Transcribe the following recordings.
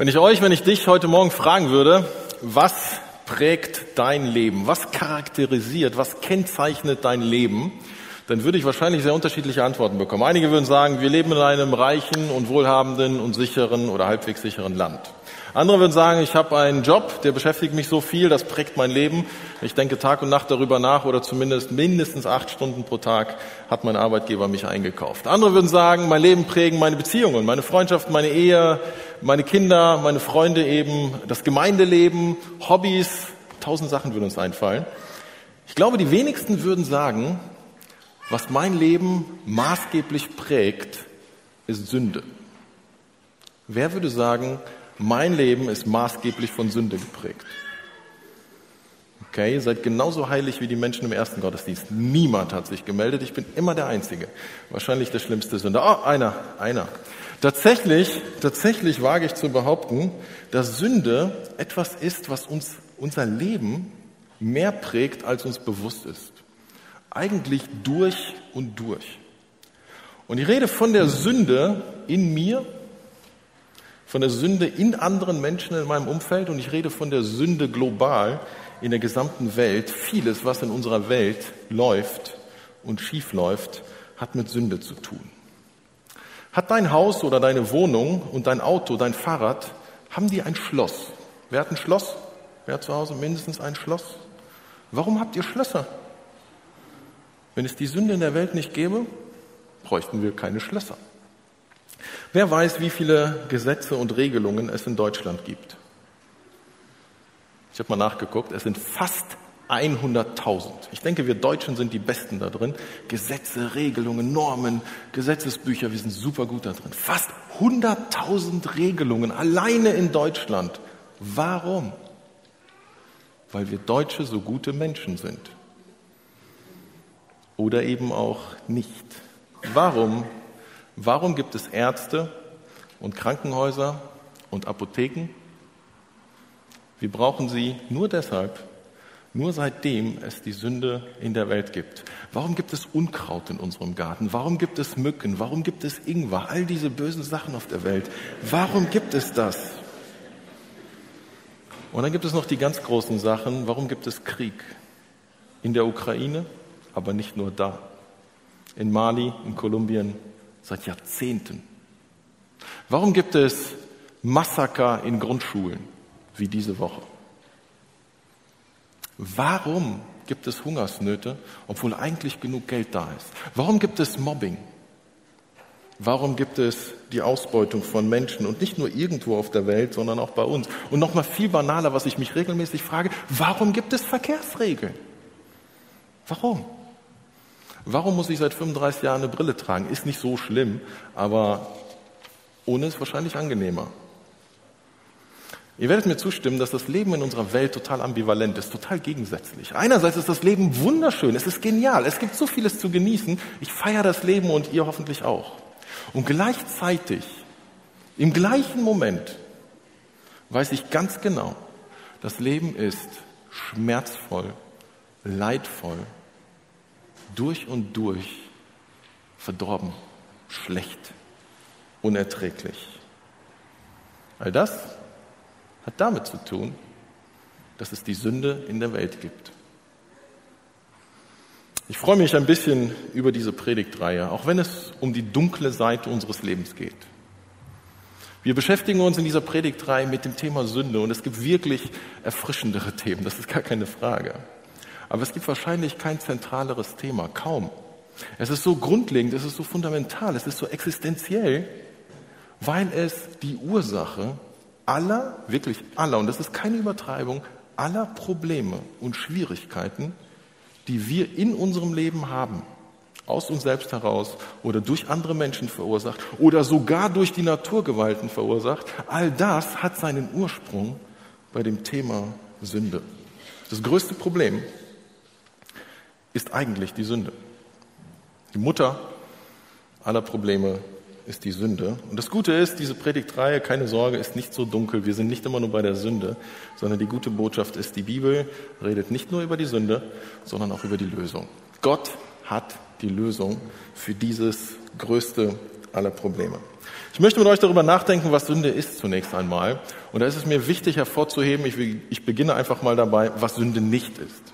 Wenn ich euch, wenn ich dich heute Morgen fragen würde, was prägt dein Leben? Was charakterisiert, was kennzeichnet dein Leben? Dann würde ich wahrscheinlich sehr unterschiedliche Antworten bekommen. Einige würden sagen, wir leben in einem reichen und wohlhabenden und sicheren oder halbwegs sicheren Land. Andere würden sagen, ich habe einen Job, der beschäftigt mich so viel, das prägt mein Leben. Ich denke Tag und Nacht darüber nach oder zumindest mindestens acht Stunden pro Tag hat mein Arbeitgeber mich eingekauft. Andere würden sagen, mein Leben prägen meine Beziehungen, meine Freundschaft, meine Ehe, meine Kinder, meine Freunde eben, das Gemeindeleben, Hobbys, tausend Sachen würden uns einfallen. Ich glaube, die wenigsten würden sagen, was mein Leben maßgeblich prägt, ist Sünde. Wer würde sagen, mein Leben ist maßgeblich von Sünde geprägt. Okay, ihr seid genauso heilig wie die Menschen im ersten Gottesdienst. Niemand hat sich gemeldet. Ich bin immer der Einzige. Wahrscheinlich der schlimmste Sünder. Oh, einer, einer. Tatsächlich, tatsächlich wage ich zu behaupten, dass Sünde etwas ist, was uns unser Leben mehr prägt, als uns bewusst ist. Eigentlich durch und durch. Und ich rede von der Sünde in mir von der Sünde in anderen Menschen in meinem Umfeld und ich rede von der Sünde global in der gesamten Welt. Vieles, was in unserer Welt läuft und schief läuft, hat mit Sünde zu tun. Hat dein Haus oder deine Wohnung und dein Auto, dein Fahrrad, haben die ein Schloss? Wer hat ein Schloss? Wer hat zu Hause mindestens ein Schloss? Warum habt ihr Schlösser? Wenn es die Sünde in der Welt nicht gäbe, bräuchten wir keine Schlösser. Wer weiß, wie viele Gesetze und Regelungen es in Deutschland gibt? Ich habe mal nachgeguckt, es sind fast 100.000. Ich denke, wir Deutschen sind die Besten da drin. Gesetze, Regelungen, Normen, Gesetzesbücher, wir sind super gut da drin. Fast 100.000 Regelungen alleine in Deutschland. Warum? Weil wir Deutsche so gute Menschen sind. Oder eben auch nicht. Warum Warum gibt es Ärzte und Krankenhäuser und Apotheken? Wir brauchen sie nur deshalb, nur seitdem es die Sünde in der Welt gibt. Warum gibt es Unkraut in unserem Garten? Warum gibt es Mücken? Warum gibt es Ingwer? All diese bösen Sachen auf der Welt. Warum gibt es das? Und dann gibt es noch die ganz großen Sachen. Warum gibt es Krieg? In der Ukraine, aber nicht nur da. In Mali, in Kolumbien, seit Jahrzehnten. Warum gibt es Massaker in Grundschulen wie diese Woche? Warum gibt es Hungersnöte, obwohl eigentlich genug Geld da ist? Warum gibt es Mobbing? Warum gibt es die Ausbeutung von Menschen und nicht nur irgendwo auf der Welt, sondern auch bei uns? Und noch mal viel banaler, was ich mich regelmäßig frage, warum gibt es Verkehrsregeln? Warum? Warum muss ich seit 35 Jahren eine Brille tragen? Ist nicht so schlimm, aber ohne ist wahrscheinlich angenehmer. Ihr werdet mir zustimmen, dass das Leben in unserer Welt total ambivalent ist, total gegensätzlich. Einerseits ist das Leben wunderschön, es ist genial, es gibt so vieles zu genießen. Ich feiere das Leben und ihr hoffentlich auch. Und gleichzeitig, im gleichen Moment, weiß ich ganz genau, das Leben ist schmerzvoll, leidvoll durch und durch verdorben, schlecht, unerträglich. All das hat damit zu tun, dass es die Sünde in der Welt gibt. Ich freue mich ein bisschen über diese Predigtreihe, auch wenn es um die dunkle Seite unseres Lebens geht. Wir beschäftigen uns in dieser Predigtreihe mit dem Thema Sünde und es gibt wirklich erfrischendere Themen, das ist gar keine Frage. Aber es gibt wahrscheinlich kein zentraleres Thema, kaum. Es ist so grundlegend, es ist so fundamental, es ist so existenziell, weil es die Ursache aller, wirklich aller, und das ist keine Übertreibung, aller Probleme und Schwierigkeiten, die wir in unserem Leben haben, aus uns selbst heraus oder durch andere Menschen verursacht oder sogar durch die Naturgewalten verursacht, all das hat seinen Ursprung bei dem Thema Sünde. Das größte Problem ist eigentlich die Sünde. Die Mutter aller Probleme ist die Sünde. Und das Gute ist, diese Predigtreihe, keine Sorge, ist nicht so dunkel. Wir sind nicht immer nur bei der Sünde, sondern die gute Botschaft ist, die Bibel redet nicht nur über die Sünde, sondern auch über die Lösung. Gott hat die Lösung für dieses größte aller Probleme. Ich möchte mit euch darüber nachdenken, was Sünde ist zunächst einmal. Und da ist es mir wichtig hervorzuheben, ich, ich beginne einfach mal dabei, was Sünde nicht ist.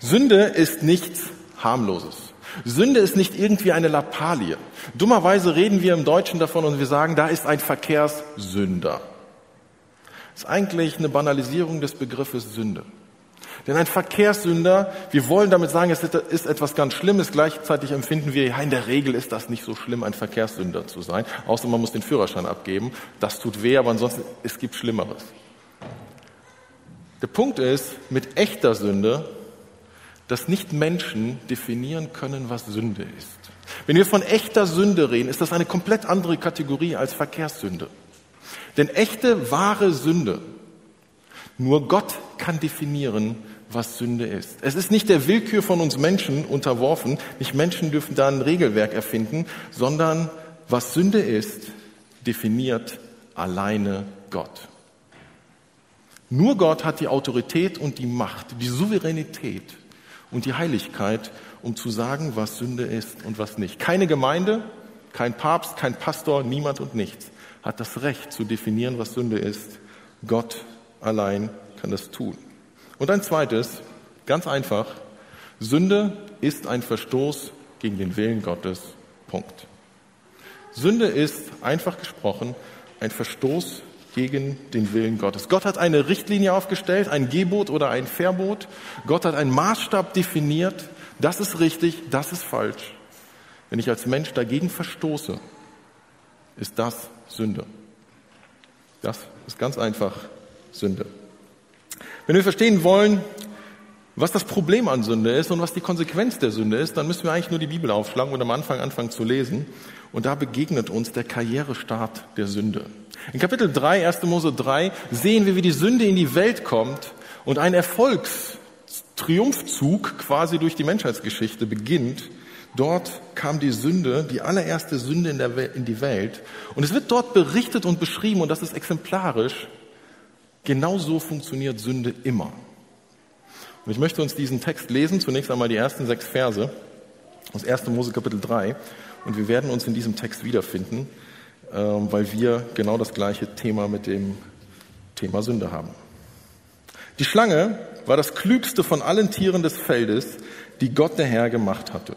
Sünde ist nichts harmloses. Sünde ist nicht irgendwie eine Lappalie. Dummerweise reden wir im Deutschen davon und wir sagen, da ist ein Verkehrssünder. Das ist eigentlich eine Banalisierung des Begriffes Sünde. Denn ein Verkehrssünder, wir wollen damit sagen, es ist etwas ganz Schlimmes. Gleichzeitig empfinden wir, ja, in der Regel ist das nicht so schlimm, ein Verkehrssünder zu sein. Außer man muss den Führerschein abgeben. Das tut weh, aber ansonsten, es gibt Schlimmeres. Der Punkt ist, mit echter Sünde, dass nicht Menschen definieren können, was Sünde ist. Wenn wir von echter Sünde reden, ist das eine komplett andere Kategorie als Verkehrssünde. Denn echte, wahre Sünde, nur Gott kann definieren, was Sünde ist. Es ist nicht der Willkür von uns Menschen unterworfen, nicht Menschen dürfen da ein Regelwerk erfinden, sondern was Sünde ist, definiert alleine Gott. Nur Gott hat die Autorität und die Macht, die Souveränität und die Heiligkeit, um zu sagen, was Sünde ist und was nicht. Keine Gemeinde, kein Papst, kein Pastor, niemand und nichts hat das Recht zu definieren, was Sünde ist. Gott allein kann das tun. Und ein zweites, ganz einfach, Sünde ist ein Verstoß gegen den Willen Gottes. Punkt. Sünde ist, einfach gesprochen, ein Verstoß gegen den Willen Gottes. Gott hat eine Richtlinie aufgestellt, ein Gebot oder ein Verbot. Gott hat einen Maßstab definiert. Das ist richtig, das ist falsch. Wenn ich als Mensch dagegen verstoße, ist das Sünde. Das ist ganz einfach Sünde. Wenn wir verstehen wollen, was das Problem an Sünde ist und was die Konsequenz der Sünde ist, dann müssen wir eigentlich nur die Bibel aufschlagen und am Anfang anfangen zu lesen. Und da begegnet uns der Karrierestart der Sünde. In Kapitel 3, 1. Mose 3, sehen wir, wie die Sünde in die Welt kommt und ein Erfolgstriumphzug quasi durch die Menschheitsgeschichte beginnt. Dort kam die Sünde, die allererste Sünde in, der Welt, in die Welt. Und es wird dort berichtet und beschrieben, und das ist exemplarisch, Genau so funktioniert Sünde immer. Und ich möchte uns diesen Text lesen, zunächst einmal die ersten sechs Verse aus 1. Mose Kapitel 3. Und wir werden uns in diesem Text wiederfinden, weil wir genau das gleiche Thema mit dem Thema Sünde haben. Die Schlange war das klügste von allen Tieren des Feldes, die Gott der Herr gemacht hatte.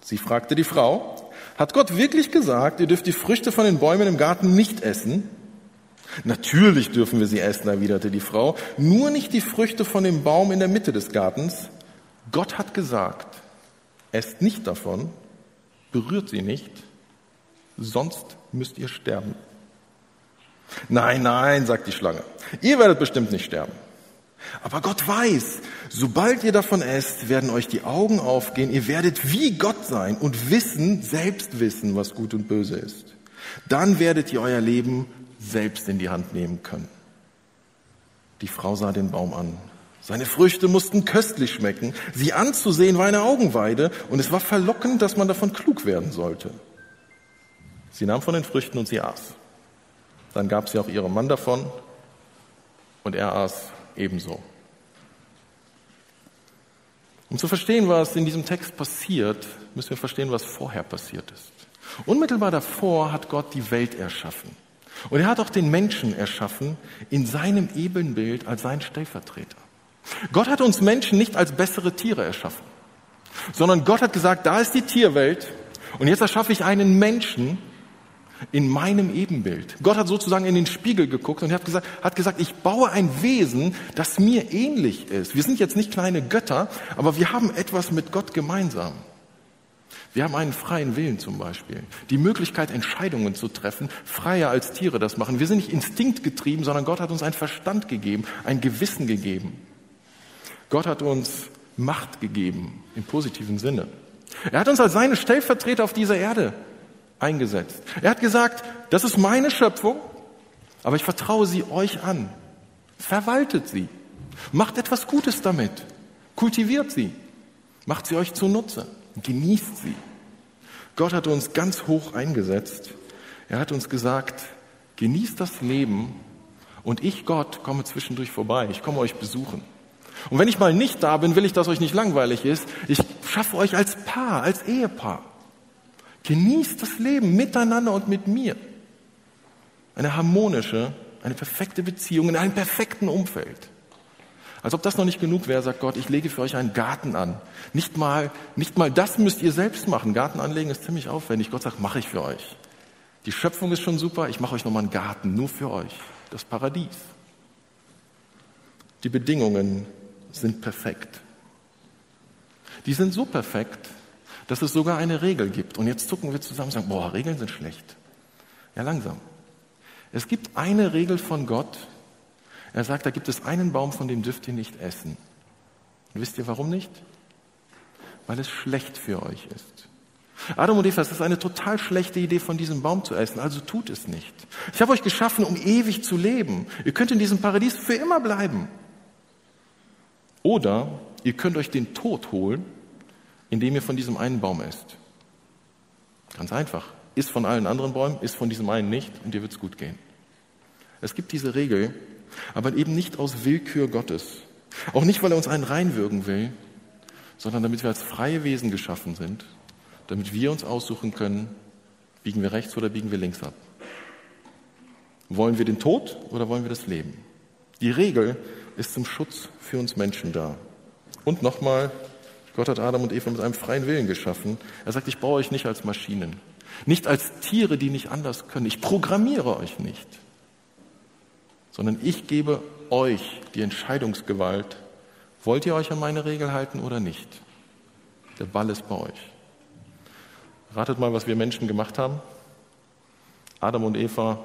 Sie fragte die Frau, hat Gott wirklich gesagt, ihr dürft die Früchte von den Bäumen im Garten nicht essen? Natürlich dürfen wir sie essen, erwiderte die Frau, nur nicht die Früchte von dem Baum in der Mitte des Gartens. Gott hat gesagt, esst nicht davon, berührt sie nicht, sonst müsst ihr sterben. Nein, nein, sagt die Schlange, ihr werdet bestimmt nicht sterben. Aber Gott weiß, sobald ihr davon esst, werden euch die Augen aufgehen, ihr werdet wie Gott sein und wissen, selbst wissen, was gut und böse ist. Dann werdet ihr euer Leben selbst in die Hand nehmen können. Die Frau sah den Baum an. Seine Früchte mussten köstlich schmecken. Sie anzusehen war eine Augenweide und es war verlockend, dass man davon klug werden sollte. Sie nahm von den Früchten und sie aß. Dann gab sie auch ihrem Mann davon und er aß ebenso. Um zu verstehen, was in diesem Text passiert, müssen wir verstehen, was vorher passiert ist. Unmittelbar davor hat Gott die Welt erschaffen. Und er hat auch den Menschen erschaffen in seinem Ebenbild als sein Stellvertreter. Gott hat uns Menschen nicht als bessere Tiere erschaffen, sondern Gott hat gesagt, da ist die Tierwelt und jetzt erschaffe ich einen Menschen in meinem Ebenbild. Gott hat sozusagen in den Spiegel geguckt und hat gesagt, hat gesagt, ich baue ein Wesen, das mir ähnlich ist. Wir sind jetzt nicht kleine Götter, aber wir haben etwas mit Gott gemeinsam. Wir haben einen freien Willen zum Beispiel. Die Möglichkeit, Entscheidungen zu treffen, freier als Tiere das machen. Wir sind nicht instinktgetrieben, sondern Gott hat uns einen Verstand gegeben, ein Gewissen gegeben. Gott hat uns Macht gegeben, im positiven Sinne. Er hat uns als seine Stellvertreter auf dieser Erde eingesetzt. Er hat gesagt, das ist meine Schöpfung, aber ich vertraue sie euch an. Verwaltet sie. Macht etwas Gutes damit. Kultiviert sie. Macht sie euch zunutze. Genießt sie. Gott hat uns ganz hoch eingesetzt. Er hat uns gesagt, genießt das Leben und ich, Gott, komme zwischendurch vorbei. Ich komme euch besuchen. Und wenn ich mal nicht da bin, will ich, dass euch nicht langweilig ist. Ich schaffe euch als Paar, als Ehepaar. Genießt das Leben miteinander und mit mir. Eine harmonische, eine perfekte Beziehung in einem perfekten Umfeld. Als ob das noch nicht genug wäre, sagt Gott, ich lege für euch einen Garten an. Nicht mal, nicht mal das müsst ihr selbst machen. Garten anlegen ist ziemlich aufwendig. Gott sagt, mache ich für euch. Die Schöpfung ist schon super, ich mache euch nochmal einen Garten, nur für euch. Das Paradies. Die Bedingungen sind perfekt. Die sind so perfekt, dass es sogar eine Regel gibt. Und jetzt zucken wir zusammen und sagen, boah, Regeln sind schlecht. Ja, langsam. Es gibt eine Regel von Gott, er sagt, da gibt es einen Baum, von dem dürft ihr nicht essen. Und wisst ihr warum nicht? Weil es schlecht für euch ist. Adam und Eva, es ist eine total schlechte Idee, von diesem Baum zu essen, also tut es nicht. Ich habe euch geschaffen, um ewig zu leben. Ihr könnt in diesem Paradies für immer bleiben. Oder ihr könnt euch den Tod holen, indem ihr von diesem einen Baum esst. Ganz einfach. Isst von allen anderen Bäumen, isst von diesem einen nicht und dir wird es gut gehen. Es gibt diese Regel, aber eben nicht aus Willkür Gottes. Auch nicht, weil er uns einen reinwürgen will, sondern damit wir als freie Wesen geschaffen sind, damit wir uns aussuchen können, biegen wir rechts oder biegen wir links ab. Wollen wir den Tod oder wollen wir das Leben? Die Regel ist zum Schutz für uns Menschen da. Und nochmal, Gott hat Adam und Eva mit einem freien Willen geschaffen. Er sagt, ich baue euch nicht als Maschinen, nicht als Tiere, die nicht anders können. Ich programmiere euch nicht sondern ich gebe euch die Entscheidungsgewalt. Wollt ihr euch an meine Regel halten oder nicht? Der Ball ist bei euch. Ratet mal, was wir Menschen gemacht haben. Adam und Eva,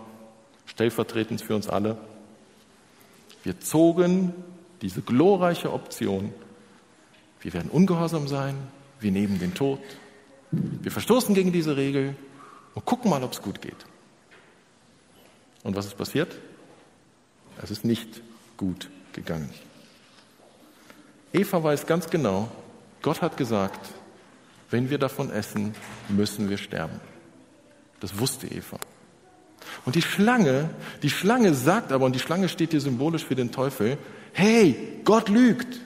stellvertretend für uns alle. Wir zogen diese glorreiche Option. Wir werden ungehorsam sein. Wir nehmen den Tod. Wir verstoßen gegen diese Regel und gucken mal, ob es gut geht. Und was ist passiert? Es ist nicht gut gegangen. Eva weiß ganz genau, Gott hat gesagt, wenn wir davon essen, müssen wir sterben. Das wusste Eva. Und die Schlange, die Schlange sagt aber, und die Schlange steht hier symbolisch für den Teufel, hey, Gott lügt.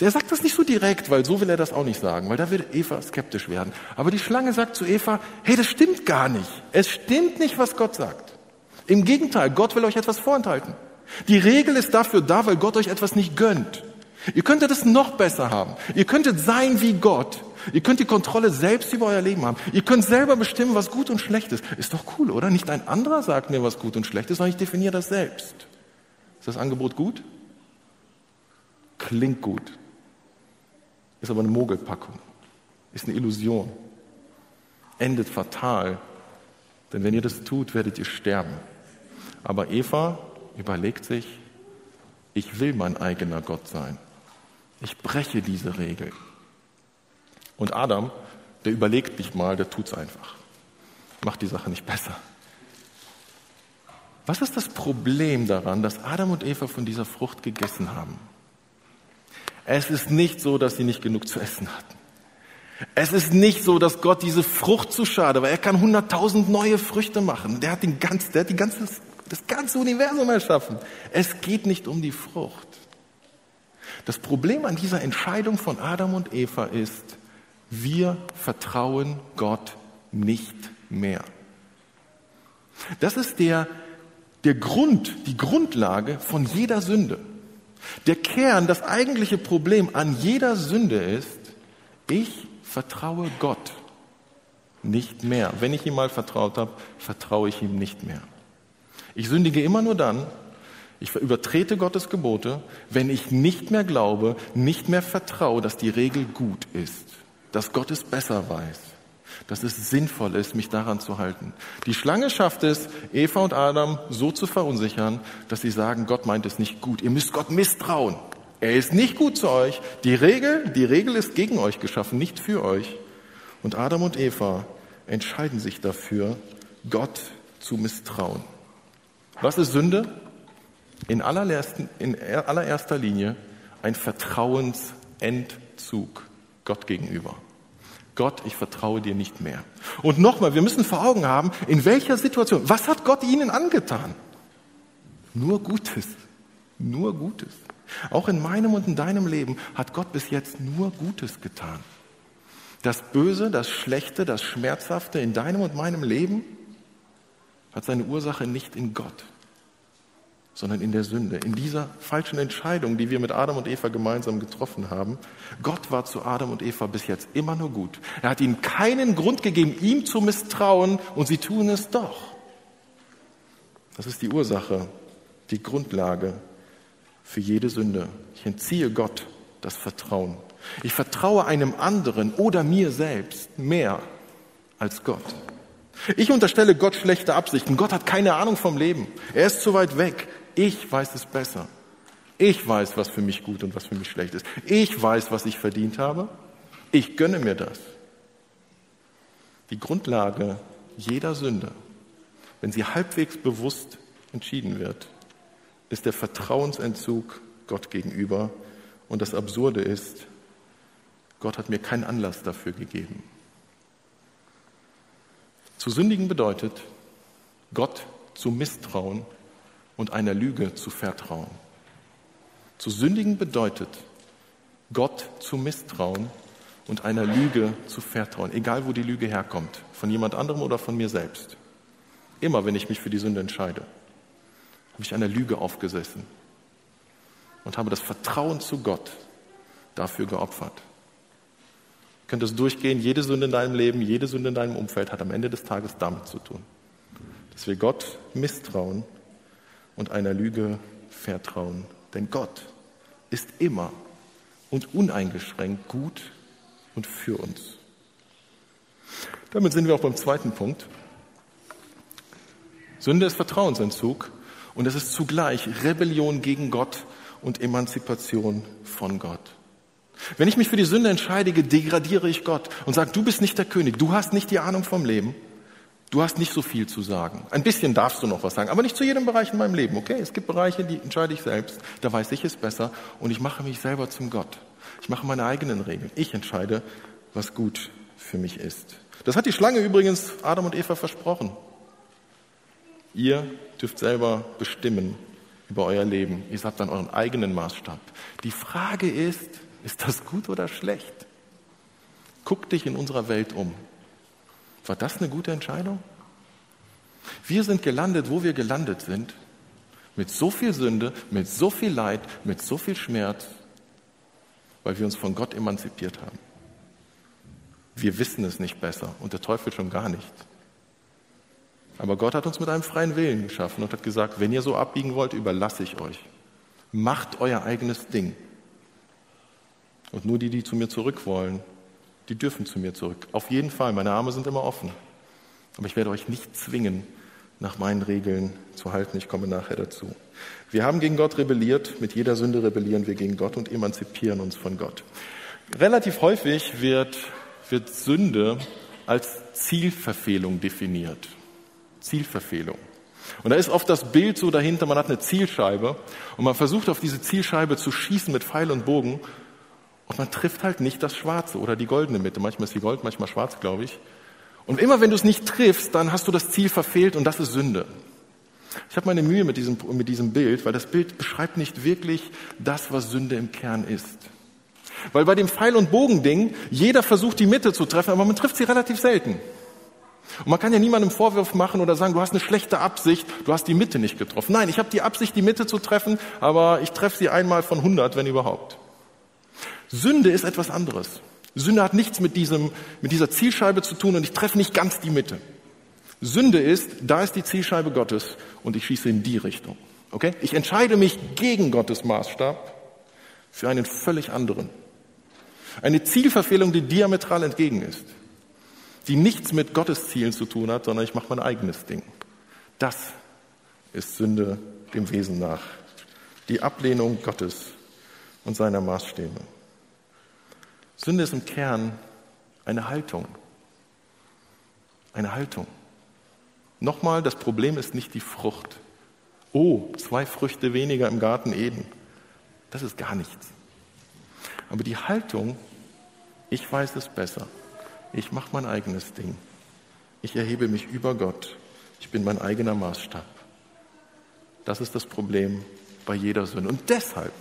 Er sagt das nicht so direkt, weil so will er das auch nicht sagen, weil da wird Eva skeptisch werden. Aber die Schlange sagt zu Eva, hey, das stimmt gar nicht. Es stimmt nicht, was Gott sagt. Im Gegenteil, Gott will euch etwas vorenthalten. Die Regel ist dafür da, weil Gott euch etwas nicht gönnt. Ihr könntet es noch besser haben. Ihr könntet sein wie Gott. Ihr könnt die Kontrolle selbst über euer Leben haben. Ihr könnt selber bestimmen, was gut und schlecht ist. Ist doch cool, oder? Nicht ein anderer sagt mir, was gut und schlecht ist, sondern ich definiere das selbst. Ist das Angebot gut? Klingt gut. Ist aber eine Mogelpackung. Ist eine Illusion. Endet fatal. Denn wenn ihr das tut, werdet ihr sterben. Aber Eva überlegt sich, ich will mein eigener Gott sein. Ich breche diese Regel. Und Adam, der überlegt nicht mal, der tut's einfach. Macht die Sache nicht besser. Was ist das Problem daran, dass Adam und Eva von dieser Frucht gegessen haben? Es ist nicht so, dass sie nicht genug zu essen hatten. Es ist nicht so, dass Gott diese Frucht zu schade, weil er kann hunderttausend neue Früchte machen. Der hat, den ganz, der hat die ganze das ganze Universum erschaffen. Es geht nicht um die Frucht. Das Problem an dieser Entscheidung von Adam und Eva ist, wir vertrauen Gott nicht mehr. Das ist der, der Grund, die Grundlage von jeder Sünde. Der Kern, das eigentliche Problem an jeder Sünde ist, ich vertraue Gott nicht mehr. Wenn ich ihm mal vertraut habe, vertraue ich ihm nicht mehr. Ich sündige immer nur dann, ich übertrete Gottes Gebote, wenn ich nicht mehr glaube, nicht mehr vertraue, dass die Regel gut ist, dass Gott es besser weiß, dass es sinnvoll ist, mich daran zu halten. Die Schlange schafft es, Eva und Adam so zu verunsichern, dass sie sagen, Gott meint es nicht gut. Ihr müsst Gott misstrauen. Er ist nicht gut zu euch. Die Regel, die Regel ist gegen euch geschaffen, nicht für euch. Und Adam und Eva entscheiden sich dafür, Gott zu misstrauen. Was ist Sünde? In in allererster Linie ein Vertrauensentzug Gott gegenüber. Gott, ich vertraue dir nicht mehr. Und nochmal, wir müssen vor Augen haben, in welcher Situation, was hat Gott ihnen angetan? Nur Gutes. Nur Gutes. Auch in meinem und in deinem Leben hat Gott bis jetzt nur Gutes getan. Das Böse, das Schlechte, das Schmerzhafte in deinem und meinem Leben hat seine Ursache nicht in Gott, sondern in der Sünde, in dieser falschen Entscheidung, die wir mit Adam und Eva gemeinsam getroffen haben. Gott war zu Adam und Eva bis jetzt immer nur gut. Er hat ihnen keinen Grund gegeben, ihm zu misstrauen, und sie tun es doch. Das ist die Ursache, die Grundlage für jede Sünde. Ich entziehe Gott das Vertrauen. Ich vertraue einem anderen oder mir selbst mehr als Gott. Ich unterstelle Gott schlechte Absichten. Gott hat keine Ahnung vom Leben. Er ist zu weit weg. Ich weiß es besser. Ich weiß, was für mich gut und was für mich schlecht ist. Ich weiß, was ich verdient habe. Ich gönne mir das. Die Grundlage jeder Sünde, wenn sie halbwegs bewusst entschieden wird, ist der Vertrauensentzug Gott gegenüber. Und das Absurde ist, Gott hat mir keinen Anlass dafür gegeben. Zu sündigen bedeutet, Gott zu misstrauen und einer Lüge zu vertrauen. Zu sündigen bedeutet, Gott zu misstrauen und einer Lüge zu vertrauen, egal wo die Lüge herkommt, von jemand anderem oder von mir selbst. Immer wenn ich mich für die Sünde entscheide, habe ich einer Lüge aufgesessen und habe das Vertrauen zu Gott dafür geopfert. Ihr könnt es durchgehen, jede Sünde in deinem Leben, jede Sünde in deinem Umfeld hat am Ende des Tages damit zu tun, dass wir Gott misstrauen und einer Lüge vertrauen. Denn Gott ist immer und uneingeschränkt gut und für uns. Damit sind wir auch beim zweiten Punkt. Sünde ist Vertrauensentzug und es ist zugleich Rebellion gegen Gott und Emanzipation von Gott. Wenn ich mich für die Sünde entscheide, degradiere ich Gott und sage, du bist nicht der König, du hast nicht die Ahnung vom Leben. Du hast nicht so viel zu sagen. Ein bisschen darfst du noch was sagen, aber nicht zu jedem Bereich in meinem Leben. Okay, es gibt Bereiche, die entscheide ich selbst. Da weiß ich es besser und ich mache mich selber zum Gott. Ich mache meine eigenen Regeln. Ich entscheide, was gut für mich ist. Das hat die Schlange übrigens Adam und Eva versprochen. Ihr dürft selber bestimmen über euer Leben. Ihr habt dann euren eigenen Maßstab. Die Frage ist, ist das gut oder schlecht? Guck dich in unserer Welt um. War das eine gute Entscheidung? Wir sind gelandet, wo wir gelandet sind, mit so viel Sünde, mit so viel Leid, mit so viel Schmerz, weil wir uns von Gott emanzipiert haben. Wir wissen es nicht besser und der Teufel schon gar nicht. Aber Gott hat uns mit einem freien Willen geschaffen und hat gesagt, wenn ihr so abbiegen wollt, überlasse ich euch. Macht euer eigenes Ding. Und nur die, die zu mir zurück wollen, die dürfen zu mir zurück. Auf jeden Fall, meine Arme sind immer offen. Aber ich werde euch nicht zwingen, nach meinen Regeln zu halten. Ich komme nachher dazu. Wir haben gegen Gott rebelliert. Mit jeder Sünde rebellieren wir gegen Gott und emanzipieren uns von Gott. Relativ häufig wird, wird Sünde als Zielverfehlung definiert. Zielverfehlung. Und da ist oft das Bild so dahinter, man hat eine Zielscheibe und man versucht auf diese Zielscheibe zu schießen mit Pfeil und Bogen und man trifft halt nicht das Schwarze oder die goldene Mitte. Manchmal ist sie gold, manchmal schwarz, glaube ich. Und immer wenn du es nicht triffst, dann hast du das Ziel verfehlt und das ist Sünde. Ich habe meine Mühe mit diesem, mit diesem Bild, weil das Bild beschreibt nicht wirklich das, was Sünde im Kern ist. Weil bei dem Pfeil- und Bogending, jeder versucht die Mitte zu treffen, aber man trifft sie relativ selten. Und man kann ja niemandem Vorwurf machen oder sagen, du hast eine schlechte Absicht, du hast die Mitte nicht getroffen. Nein, ich habe die Absicht, die Mitte zu treffen, aber ich treffe sie einmal von 100, wenn überhaupt. Sünde ist etwas anderes. Sünde hat nichts mit, diesem, mit dieser Zielscheibe zu tun und ich treffe nicht ganz die Mitte. Sünde ist, da ist die Zielscheibe Gottes und ich schieße in die Richtung. Okay? Ich entscheide mich gegen Gottes Maßstab für einen völlig anderen. Eine Zielverfehlung, die diametral entgegen ist. Die nichts mit Gottes Zielen zu tun hat, sondern ich mache mein eigenes Ding. Das ist Sünde dem Wesen nach. Die Ablehnung Gottes und seiner Maßstäbe. Sünde ist im Kern eine Haltung. Eine Haltung. Nochmal, das Problem ist nicht die Frucht. Oh, zwei Früchte weniger im Garten Eden. Das ist gar nichts. Aber die Haltung, ich weiß es besser. Ich mache mein eigenes Ding. Ich erhebe mich über Gott. Ich bin mein eigener Maßstab. Das ist das Problem bei jeder Sünde. Und deshalb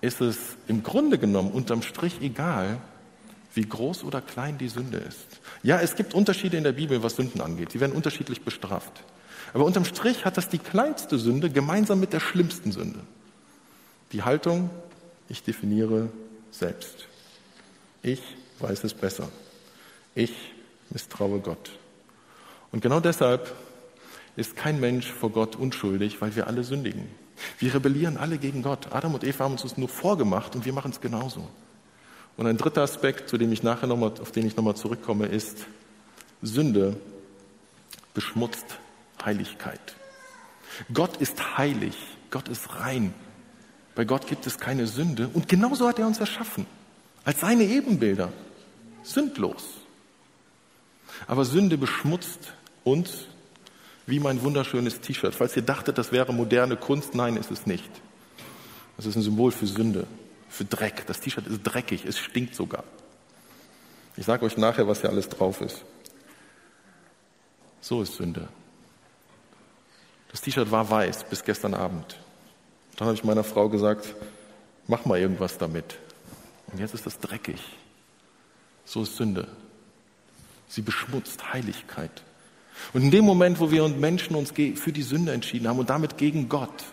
ist es im Grunde genommen unterm Strich egal, wie groß oder klein die Sünde ist. Ja, es gibt Unterschiede in der Bibel, was Sünden angeht. Sie werden unterschiedlich bestraft. Aber unterm Strich hat das die kleinste Sünde gemeinsam mit der schlimmsten Sünde. Die Haltung, ich definiere selbst. Ich weiß es besser. Ich misstraue Gott. Und genau deshalb ist kein Mensch vor Gott unschuldig, weil wir alle sündigen. Wir rebellieren alle gegen Gott. Adam und Eva haben uns das nur vorgemacht und wir machen es genauso. Und ein dritter Aspekt, zu dem ich nachher noch mal, auf den ich nochmal zurückkomme, ist, Sünde beschmutzt Heiligkeit. Gott ist heilig, Gott ist rein. Bei Gott gibt es keine Sünde und genauso hat er uns erschaffen, als seine Ebenbilder, sündlos. Aber Sünde beschmutzt uns wie mein wunderschönes T-Shirt. Falls ihr dachtet, das wäre moderne Kunst, nein, ist es nicht. Das ist ein Symbol für Sünde, für Dreck. Das T-Shirt ist dreckig, es stinkt sogar. Ich sage euch nachher, was hier alles drauf ist. So ist Sünde. Das T-Shirt war weiß bis gestern Abend. Dann habe ich meiner Frau gesagt, mach mal irgendwas damit. Und jetzt ist das dreckig. So ist Sünde. Sie beschmutzt Heiligkeit. Und in dem Moment, wo wir Menschen uns für die Sünde entschieden haben und damit gegen Gott,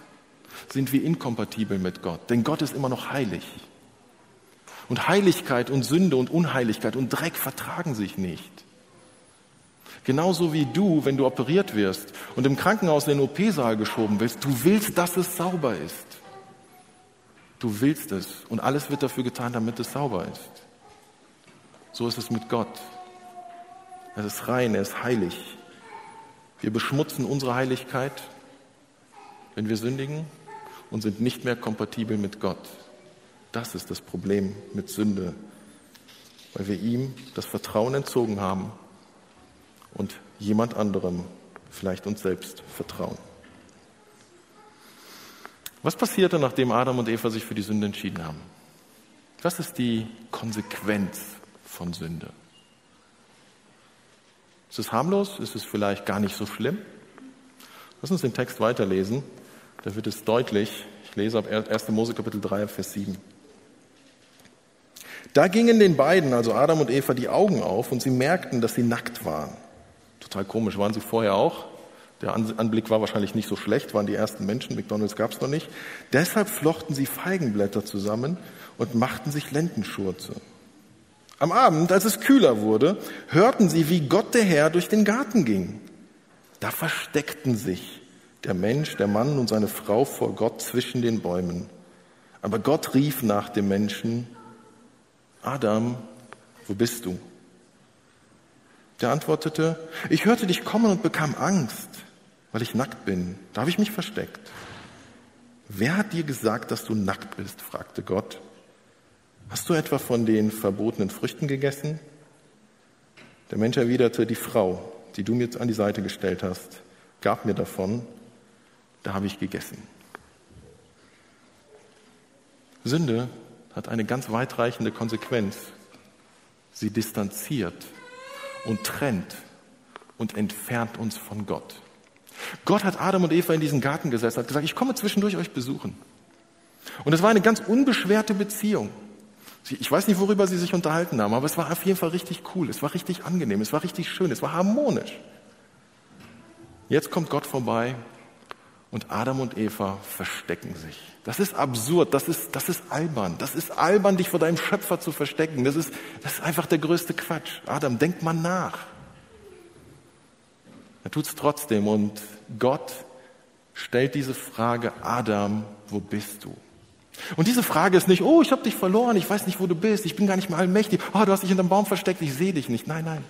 sind wir inkompatibel mit Gott. Denn Gott ist immer noch heilig. Und Heiligkeit und Sünde und Unheiligkeit und Dreck vertragen sich nicht. Genauso wie du, wenn du operiert wirst und im Krankenhaus in den OP-Saal geschoben wirst, du willst, dass es sauber ist. Du willst es und alles wird dafür getan, damit es sauber ist. So ist es mit Gott. Er ist rein, er ist heilig. Wir beschmutzen unsere Heiligkeit, wenn wir sündigen und sind nicht mehr kompatibel mit Gott. Das ist das Problem mit Sünde, weil wir ihm das Vertrauen entzogen haben und jemand anderem, vielleicht uns selbst, vertrauen. Was passierte, nachdem Adam und Eva sich für die Sünde entschieden haben? Was ist die Konsequenz von Sünde? Ist es harmlos? Ist es vielleicht gar nicht so schlimm? Lass uns den Text weiterlesen. Da wird es deutlich. Ich lese ab 1. Mose Kapitel 3, Vers 7. Da gingen den beiden, also Adam und Eva, die Augen auf und sie merkten, dass sie nackt waren. Total komisch, waren sie vorher auch? Der Anblick war wahrscheinlich nicht so schlecht, waren die ersten Menschen, McDonalds gab es noch nicht. Deshalb flochten sie Feigenblätter zusammen und machten sich Lendenschurze. Am Abend, als es kühler wurde, hörten sie, wie Gott der Herr durch den Garten ging. Da versteckten sich der Mensch, der Mann und seine Frau vor Gott zwischen den Bäumen. Aber Gott rief nach dem Menschen, Adam, wo bist du? Der antwortete, ich hörte dich kommen und bekam Angst, weil ich nackt bin. Da habe ich mich versteckt. Wer hat dir gesagt, dass du nackt bist? fragte Gott. Hast du etwa von den verbotenen Früchten gegessen? Der Mensch erwiderte, die Frau, die du mir an die Seite gestellt hast, gab mir davon, da habe ich gegessen. Sünde hat eine ganz weitreichende Konsequenz. Sie distanziert und trennt und entfernt uns von Gott. Gott hat Adam und Eva in diesen Garten gesetzt, hat gesagt, ich komme zwischendurch euch besuchen. Und es war eine ganz unbeschwerte Beziehung. Ich weiß nicht, worüber sie sich unterhalten haben, aber es war auf jeden Fall richtig cool, es war richtig angenehm, es war richtig schön, es war harmonisch. Jetzt kommt Gott vorbei und Adam und Eva verstecken sich. Das ist absurd, das ist, das ist albern. Das ist albern, dich vor deinem Schöpfer zu verstecken. Das ist, das ist einfach der größte Quatsch. Adam, denk mal nach. Er tut es trotzdem und Gott stellt diese Frage, Adam, wo bist du? Und diese Frage ist nicht, oh, ich habe dich verloren, ich weiß nicht, wo du bist, ich bin gar nicht mehr allmächtig, oh, du hast dich hinterm Baum versteckt, ich sehe dich nicht. Nein, nein.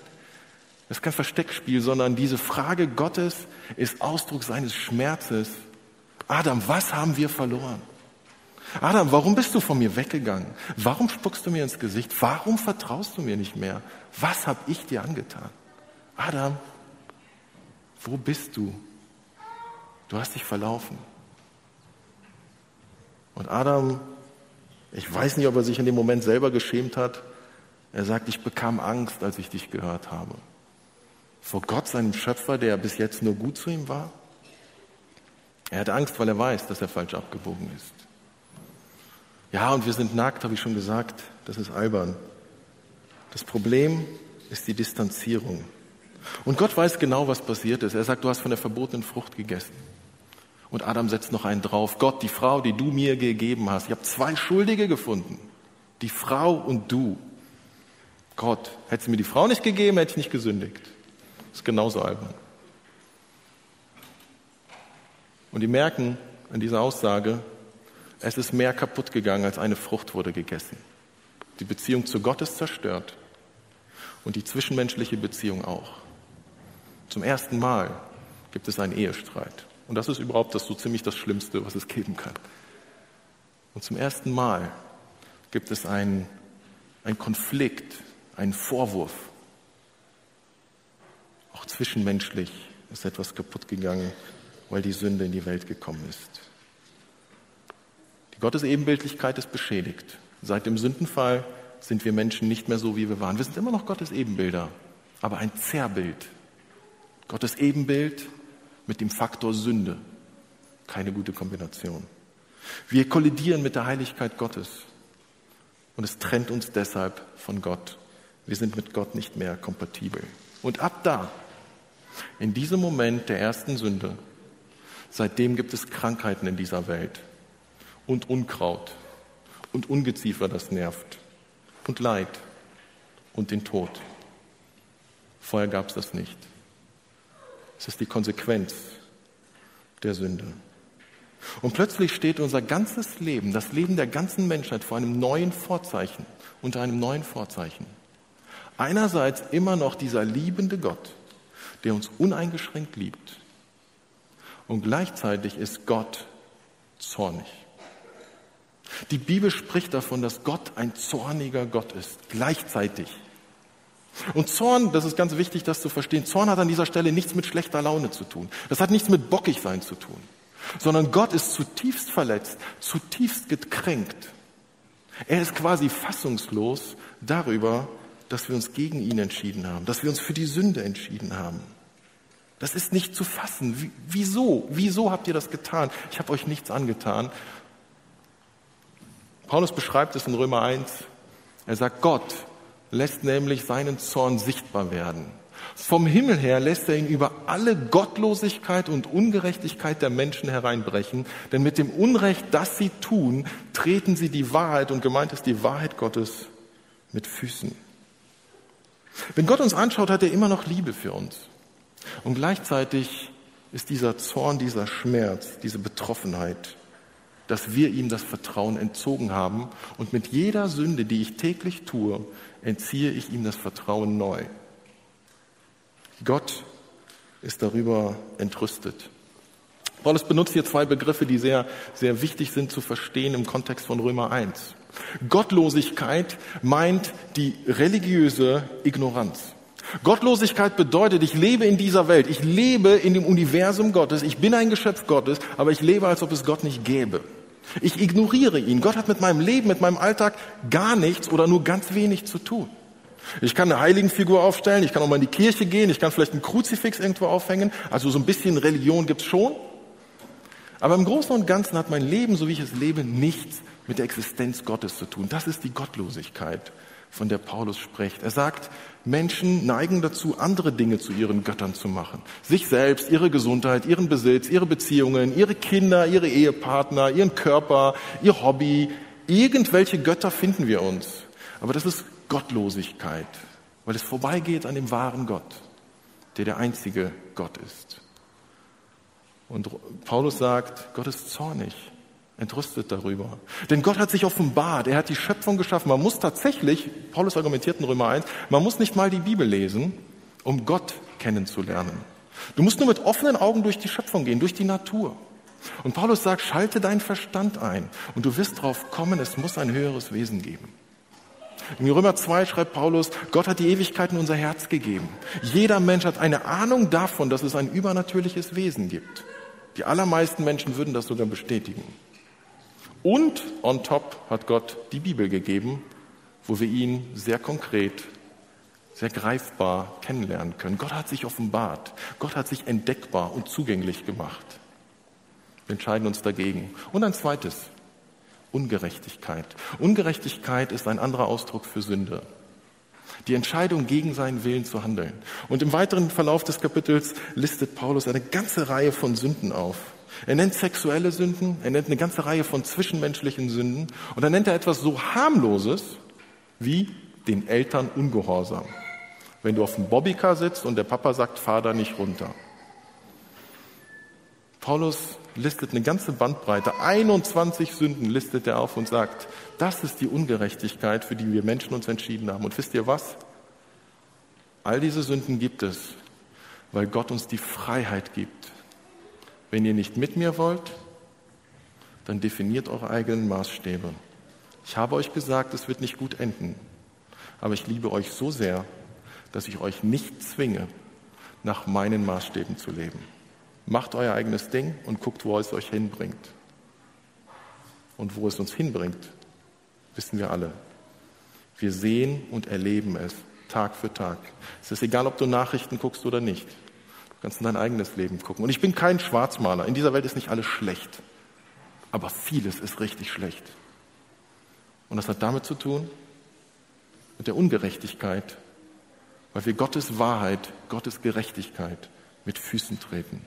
Das ist kein Versteckspiel, sondern diese Frage Gottes ist Ausdruck seines Schmerzes. Adam, was haben wir verloren? Adam, warum bist du von mir weggegangen? Warum spuckst du mir ins Gesicht? Warum vertraust du mir nicht mehr? Was habe ich dir angetan? Adam, wo bist du? Du hast dich verlaufen. Und Adam, ich weiß nicht, ob er sich in dem Moment selber geschämt hat. Er sagt, ich bekam Angst, als ich dich gehört habe. Vor Gott, seinem Schöpfer, der bis jetzt nur gut zu ihm war. Er hat Angst, weil er weiß, dass er falsch abgebogen ist. Ja, und wir sind nackt, habe ich schon gesagt. Das ist albern. Das Problem ist die Distanzierung. Und Gott weiß genau, was passiert ist. Er sagt, du hast von der verbotenen Frucht gegessen. Und Adam setzt noch einen drauf. Gott, die Frau, die du mir gegeben hast. Ich habe zwei Schuldige gefunden. Die Frau und du. Gott, hättest du mir die Frau nicht gegeben, hätte ich nicht gesündigt. Das ist genauso albern. Und die merken an dieser Aussage, es ist mehr kaputt gegangen, als eine Frucht wurde gegessen. Die Beziehung zu Gott ist zerstört und die zwischenmenschliche Beziehung auch. Zum ersten Mal gibt es einen Ehestreit. Und das ist überhaupt das so ziemlich das Schlimmste, was es geben kann. Und zum ersten Mal gibt es einen, einen Konflikt, einen Vorwurf. Auch zwischenmenschlich ist etwas kaputt gegangen, weil die Sünde in die Welt gekommen ist. Die Gottesebenbildlichkeit ist beschädigt. Seit dem Sündenfall sind wir Menschen nicht mehr so, wie wir waren. Wir sind immer noch Gottes Ebenbilder, aber ein Zerrbild. Gottes Ebenbild mit dem Faktor Sünde. Keine gute Kombination. Wir kollidieren mit der Heiligkeit Gottes und es trennt uns deshalb von Gott. Wir sind mit Gott nicht mehr kompatibel. Und ab da, in diesem Moment der ersten Sünde, seitdem gibt es Krankheiten in dieser Welt und Unkraut und Ungeziefer, das nervt und Leid und den Tod. Vorher gab es das nicht. Es ist die Konsequenz der Sünde. Und plötzlich steht unser ganzes Leben, das Leben der ganzen Menschheit vor einem neuen Vorzeichen, unter einem neuen Vorzeichen. Einerseits immer noch dieser liebende Gott, der uns uneingeschränkt liebt. Und gleichzeitig ist Gott zornig. Die Bibel spricht davon, dass Gott ein zorniger Gott ist, gleichzeitig. Und Zorn, das ist ganz wichtig, das zu verstehen, Zorn hat an dieser Stelle nichts mit schlechter Laune zu tun. Das hat nichts mit Bockigsein zu tun. Sondern Gott ist zutiefst verletzt, zutiefst gekränkt. Er ist quasi fassungslos darüber, dass wir uns gegen ihn entschieden haben, dass wir uns für die Sünde entschieden haben. Das ist nicht zu fassen. Wieso? Wieso habt ihr das getan? Ich habe euch nichts angetan. Paulus beschreibt es in Römer 1. Er sagt, Gott lässt nämlich seinen Zorn sichtbar werden. Vom Himmel her lässt er ihn über alle Gottlosigkeit und Ungerechtigkeit der Menschen hereinbrechen, denn mit dem Unrecht, das sie tun, treten sie die Wahrheit, und gemeint ist die Wahrheit Gottes, mit Füßen. Wenn Gott uns anschaut, hat er immer noch Liebe für uns. Und gleichzeitig ist dieser Zorn, dieser Schmerz, diese Betroffenheit, dass wir ihm das Vertrauen entzogen haben und mit jeder Sünde, die ich täglich tue, entziehe ich ihm das Vertrauen neu. Gott ist darüber entrüstet. Paulus benutzt hier zwei Begriffe, die sehr, sehr wichtig sind zu verstehen im Kontext von Römer 1. Gottlosigkeit meint die religiöse Ignoranz. Gottlosigkeit bedeutet, ich lebe in dieser Welt, ich lebe in dem Universum Gottes, ich bin ein Geschöpf Gottes, aber ich lebe, als ob es Gott nicht gäbe. Ich ignoriere ihn. Gott hat mit meinem Leben, mit meinem Alltag gar nichts oder nur ganz wenig zu tun. Ich kann eine Heiligenfigur aufstellen, ich kann auch mal in die Kirche gehen, ich kann vielleicht ein Kruzifix irgendwo aufhängen. Also so ein bisschen Religion gibt's schon. Aber im Großen und Ganzen hat mein Leben, so wie ich es lebe, nichts mit der Existenz Gottes zu tun. Das ist die Gottlosigkeit, von der Paulus spricht. Er sagt, Menschen neigen dazu, andere Dinge zu ihren Göttern zu machen. Sich selbst, ihre Gesundheit, ihren Besitz, ihre Beziehungen, ihre Kinder, ihre Ehepartner, ihren Körper, ihr Hobby. Irgendwelche Götter finden wir uns. Aber das ist Gottlosigkeit, weil es vorbeigeht an dem wahren Gott, der der einzige Gott ist. Und Paulus sagt, Gott ist zornig entrüstet darüber. Denn Gott hat sich offenbart, er hat die Schöpfung geschaffen. Man muss tatsächlich, Paulus argumentiert in Römer 1, man muss nicht mal die Bibel lesen, um Gott kennenzulernen. Du musst nur mit offenen Augen durch die Schöpfung gehen, durch die Natur. Und Paulus sagt, schalte deinen Verstand ein und du wirst darauf kommen, es muss ein höheres Wesen geben. In Römer 2 schreibt Paulus, Gott hat die Ewigkeit in unser Herz gegeben. Jeder Mensch hat eine Ahnung davon, dass es ein übernatürliches Wesen gibt. Die allermeisten Menschen würden das sogar bestätigen. Und on top hat Gott die Bibel gegeben, wo wir ihn sehr konkret, sehr greifbar kennenlernen können. Gott hat sich offenbart. Gott hat sich entdeckbar und zugänglich gemacht. Wir entscheiden uns dagegen. Und ein zweites, Ungerechtigkeit. Ungerechtigkeit ist ein anderer Ausdruck für Sünde. Die Entscheidung, gegen seinen Willen zu handeln. Und im weiteren Verlauf des Kapitels listet Paulus eine ganze Reihe von Sünden auf. Er nennt sexuelle Sünden, er nennt eine ganze Reihe von zwischenmenschlichen Sünden und dann nennt er etwas so harmloses wie den Eltern Ungehorsam. Wenn du auf dem Bobbycar sitzt und der Papa sagt, fahr da nicht runter. Paulus listet eine ganze Bandbreite, 21 Sünden listet er auf und sagt, das ist die Ungerechtigkeit, für die wir Menschen uns entschieden haben. Und wisst ihr was? All diese Sünden gibt es, weil Gott uns die Freiheit gibt. Wenn ihr nicht mit mir wollt, dann definiert eure eigenen Maßstäbe. Ich habe euch gesagt, es wird nicht gut enden, aber ich liebe euch so sehr, dass ich euch nicht zwinge, nach meinen Maßstäben zu leben. Macht euer eigenes Ding und guckt, wo es euch hinbringt. Und wo es uns hinbringt, wissen wir alle. Wir sehen und erleben es Tag für Tag. Es ist egal, ob du Nachrichten guckst oder nicht. Kannst in dein eigenes Leben gucken. Und ich bin kein Schwarzmaler. In dieser Welt ist nicht alles schlecht. Aber vieles ist richtig schlecht. Und das hat damit zu tun, mit der Ungerechtigkeit, weil wir Gottes Wahrheit, Gottes Gerechtigkeit mit Füßen treten.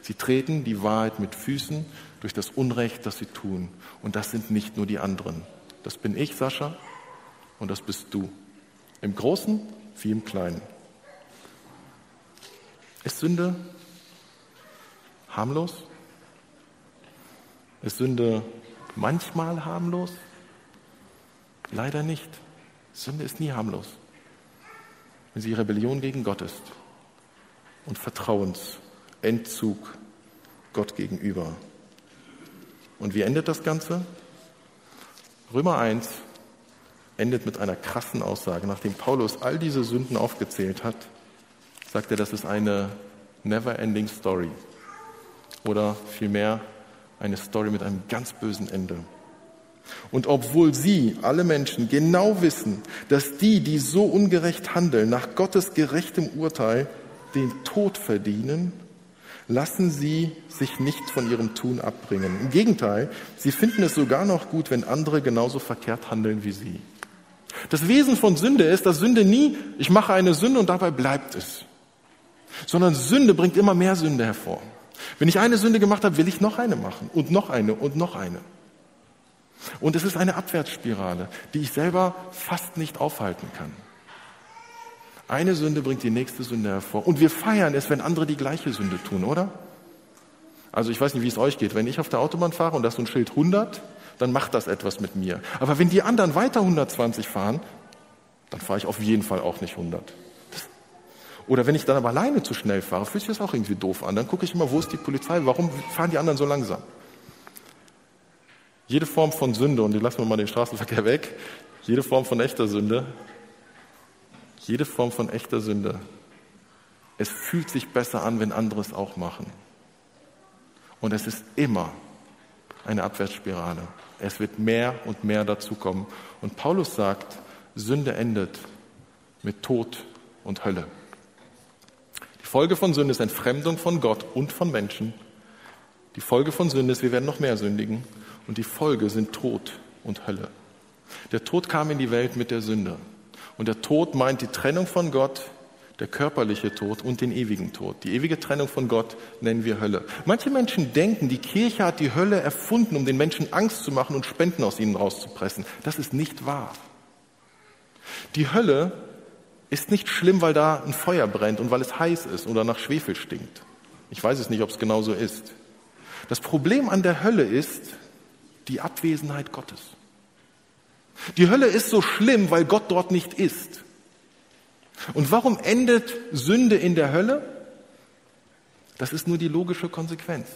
Sie treten die Wahrheit mit Füßen durch das Unrecht, das sie tun. Und das sind nicht nur die anderen. Das bin ich, Sascha, und das bist du. Im Großen wie im Kleinen. Ist Sünde harmlos? Ist Sünde manchmal harmlos? Leider nicht. Sünde ist nie harmlos, wenn sie Rebellion gegen Gott ist und Vertrauensentzug Gott gegenüber. Und wie endet das Ganze? Römer 1 endet mit einer krassen Aussage. Nachdem Paulus all diese Sünden aufgezählt hat, sagt er, das ist eine never-ending Story. Oder vielmehr eine Story mit einem ganz bösen Ende. Und obwohl sie, alle Menschen, genau wissen, dass die, die so ungerecht handeln, nach Gottes gerechtem Urteil den Tod verdienen, lassen sie sich nicht von ihrem Tun abbringen. Im Gegenteil, sie finden es sogar noch gut, wenn andere genauso verkehrt handeln wie sie. Das Wesen von Sünde ist, dass Sünde nie, ich mache eine Sünde und dabei bleibt es, sondern Sünde bringt immer mehr Sünde hervor. Wenn ich eine Sünde gemacht habe, will ich noch eine machen und noch eine und noch eine. Und es ist eine Abwärtsspirale, die ich selber fast nicht aufhalten kann. Eine Sünde bringt die nächste Sünde hervor. Und wir feiern es, wenn andere die gleiche Sünde tun, oder? Also ich weiß nicht, wie es euch geht. Wenn ich auf der Autobahn fahre und da ist so ein Schild 100, dann macht das etwas mit mir. Aber wenn die anderen weiter 120 fahren, dann fahre ich auf jeden Fall auch nicht 100. Oder wenn ich dann aber alleine zu schnell fahre, fühlt sich das auch irgendwie doof an. Dann gucke ich immer, wo ist die Polizei? Warum fahren die anderen so langsam? Jede Form von Sünde, und die lassen wir mal den Straßenverkehr weg, jede Form von echter Sünde jede Form von echter Sünde. Es fühlt sich besser an, wenn andere es auch machen. Und es ist immer eine Abwärtsspirale. Es wird mehr und mehr dazukommen. Und Paulus sagt, Sünde endet mit Tod und Hölle. Folge von Sünde ist Entfremdung von Gott und von Menschen. Die Folge von Sünde ist, wir werden noch mehr sündigen. Und die Folge sind Tod und Hölle. Der Tod kam in die Welt mit der Sünde. Und der Tod meint die Trennung von Gott, der körperliche Tod und den ewigen Tod. Die ewige Trennung von Gott nennen wir Hölle. Manche Menschen denken, die Kirche hat die Hölle erfunden, um den Menschen Angst zu machen und Spenden aus ihnen rauszupressen. Das ist nicht wahr. Die Hölle ist nicht schlimm, weil da ein Feuer brennt und weil es heiß ist oder nach Schwefel stinkt. Ich weiß es nicht, ob es genau so ist. Das Problem an der Hölle ist die Abwesenheit Gottes. Die Hölle ist so schlimm, weil Gott dort nicht ist. Und warum endet Sünde in der Hölle? Das ist nur die logische Konsequenz.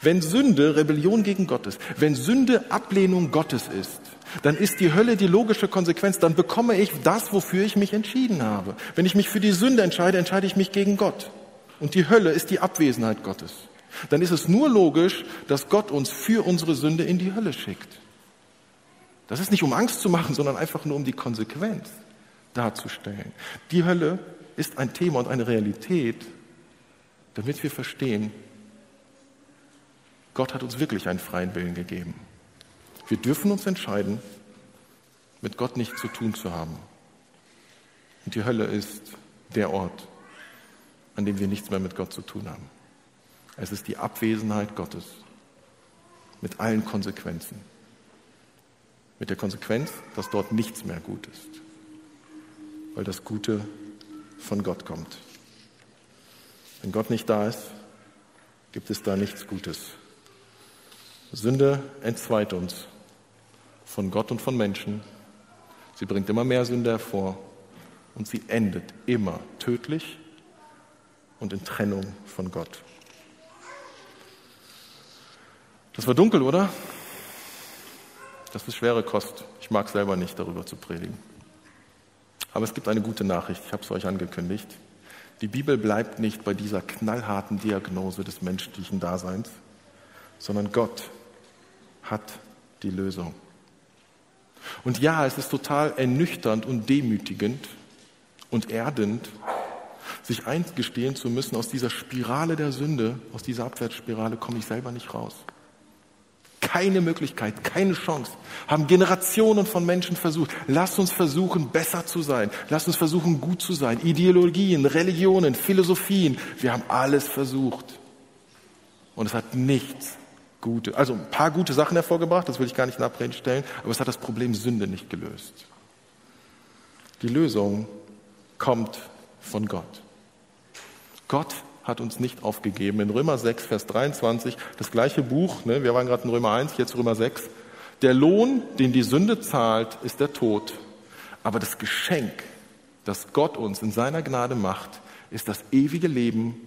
Wenn Sünde Rebellion gegen Gott ist, wenn Sünde Ablehnung Gottes ist, dann ist die Hölle die logische Konsequenz. Dann bekomme ich das, wofür ich mich entschieden habe. Wenn ich mich für die Sünde entscheide, entscheide ich mich gegen Gott. Und die Hölle ist die Abwesenheit Gottes. Dann ist es nur logisch, dass Gott uns für unsere Sünde in die Hölle schickt. Das ist nicht um Angst zu machen, sondern einfach nur um die Konsequenz darzustellen. Die Hölle ist ein Thema und eine Realität, damit wir verstehen, Gott hat uns wirklich einen freien Willen gegeben. Wir dürfen uns entscheiden, mit Gott nichts zu tun zu haben. Und die Hölle ist der Ort, an dem wir nichts mehr mit Gott zu tun haben. Es ist die Abwesenheit Gottes mit allen Konsequenzen. Mit der Konsequenz, dass dort nichts mehr gut ist, weil das Gute von Gott kommt. Wenn Gott nicht da ist, gibt es da nichts Gutes. Sünde entzweit uns von Gott und von Menschen. Sie bringt immer mehr Sünde hervor und sie endet immer tödlich und in Trennung von Gott. Das war dunkel, oder? Das ist schwere Kost. Ich mag selber nicht, darüber zu predigen. Aber es gibt eine gute Nachricht. Ich habe es euch angekündigt. Die Bibel bleibt nicht bei dieser knallharten Diagnose des menschlichen Daseins, sondern Gott hat die Lösung. Und ja, es ist total ernüchternd und demütigend und erdend, sich eingestehen zu müssen, aus dieser Spirale der Sünde, aus dieser Abwärtsspirale komme ich selber nicht raus keine Möglichkeit, keine Chance. Haben Generationen von Menschen versucht. Lasst uns versuchen, besser zu sein. Lasst uns versuchen, gut zu sein. Ideologien, Religionen, Philosophien. Wir haben alles versucht. Und es hat nichts Gute, also ein paar gute Sachen hervorgebracht, das will ich gar nicht in Abrede stellen, aber es hat das Problem Sünde nicht gelöst. Die Lösung kommt von Gott. Gott hat uns nicht aufgegeben. In Römer 6, Vers 23, das gleiche Buch, ne, wir waren gerade in Römer 1, jetzt Römer 6. Der Lohn, den die Sünde zahlt, ist der Tod. Aber das Geschenk, das Gott uns in seiner Gnade macht, ist das ewige Leben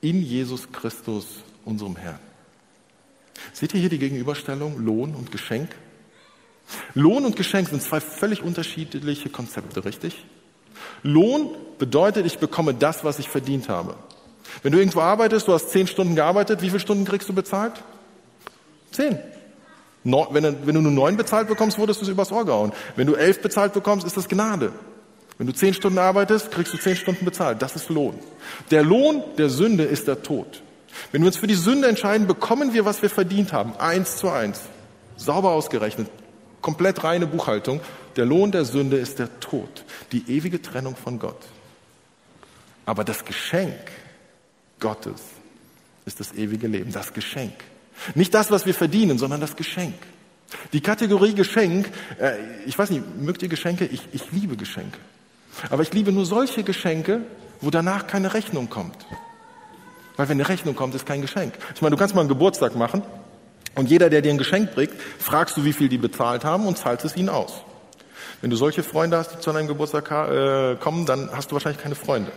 in Jesus Christus, unserem Herrn. Seht ihr hier die Gegenüberstellung Lohn und Geschenk? Lohn und Geschenk sind zwei völlig unterschiedliche Konzepte, richtig? Lohn bedeutet, ich bekomme das, was ich verdient habe. Wenn du irgendwo arbeitest, du hast zehn Stunden gearbeitet, wie viele Stunden kriegst du bezahlt? Zehn. wenn, du, wenn du nur neun bezahlt bekommst, wurdest du es übers Ohr gehauen. Wenn du elf bezahlt bekommst, ist das Gnade. Wenn du zehn Stunden arbeitest, kriegst du zehn Stunden bezahlt. Das ist Lohn. Der Lohn der Sünde ist der Tod. Wenn wir uns für die Sünde entscheiden, bekommen wir, was wir verdient haben. Eins zu eins. Sauber ausgerechnet. Komplett reine Buchhaltung. Der Lohn der Sünde ist der Tod. Die ewige Trennung von Gott. Aber das Geschenk Gottes ist das ewige Leben, das Geschenk. Nicht das, was wir verdienen, sondern das Geschenk. Die Kategorie Geschenk, äh, ich weiß nicht, mögt ihr Geschenke? Ich, ich liebe Geschenke. Aber ich liebe nur solche Geschenke, wo danach keine Rechnung kommt. Weil wenn eine Rechnung kommt, ist kein Geschenk. Ich meine, du kannst mal einen Geburtstag machen und jeder, der dir ein Geschenk bringt, fragst du, wie viel die bezahlt haben und zahlst es ihnen aus. Wenn du solche Freunde hast, die zu deinem Geburtstag äh, kommen, dann hast du wahrscheinlich keine Freunde.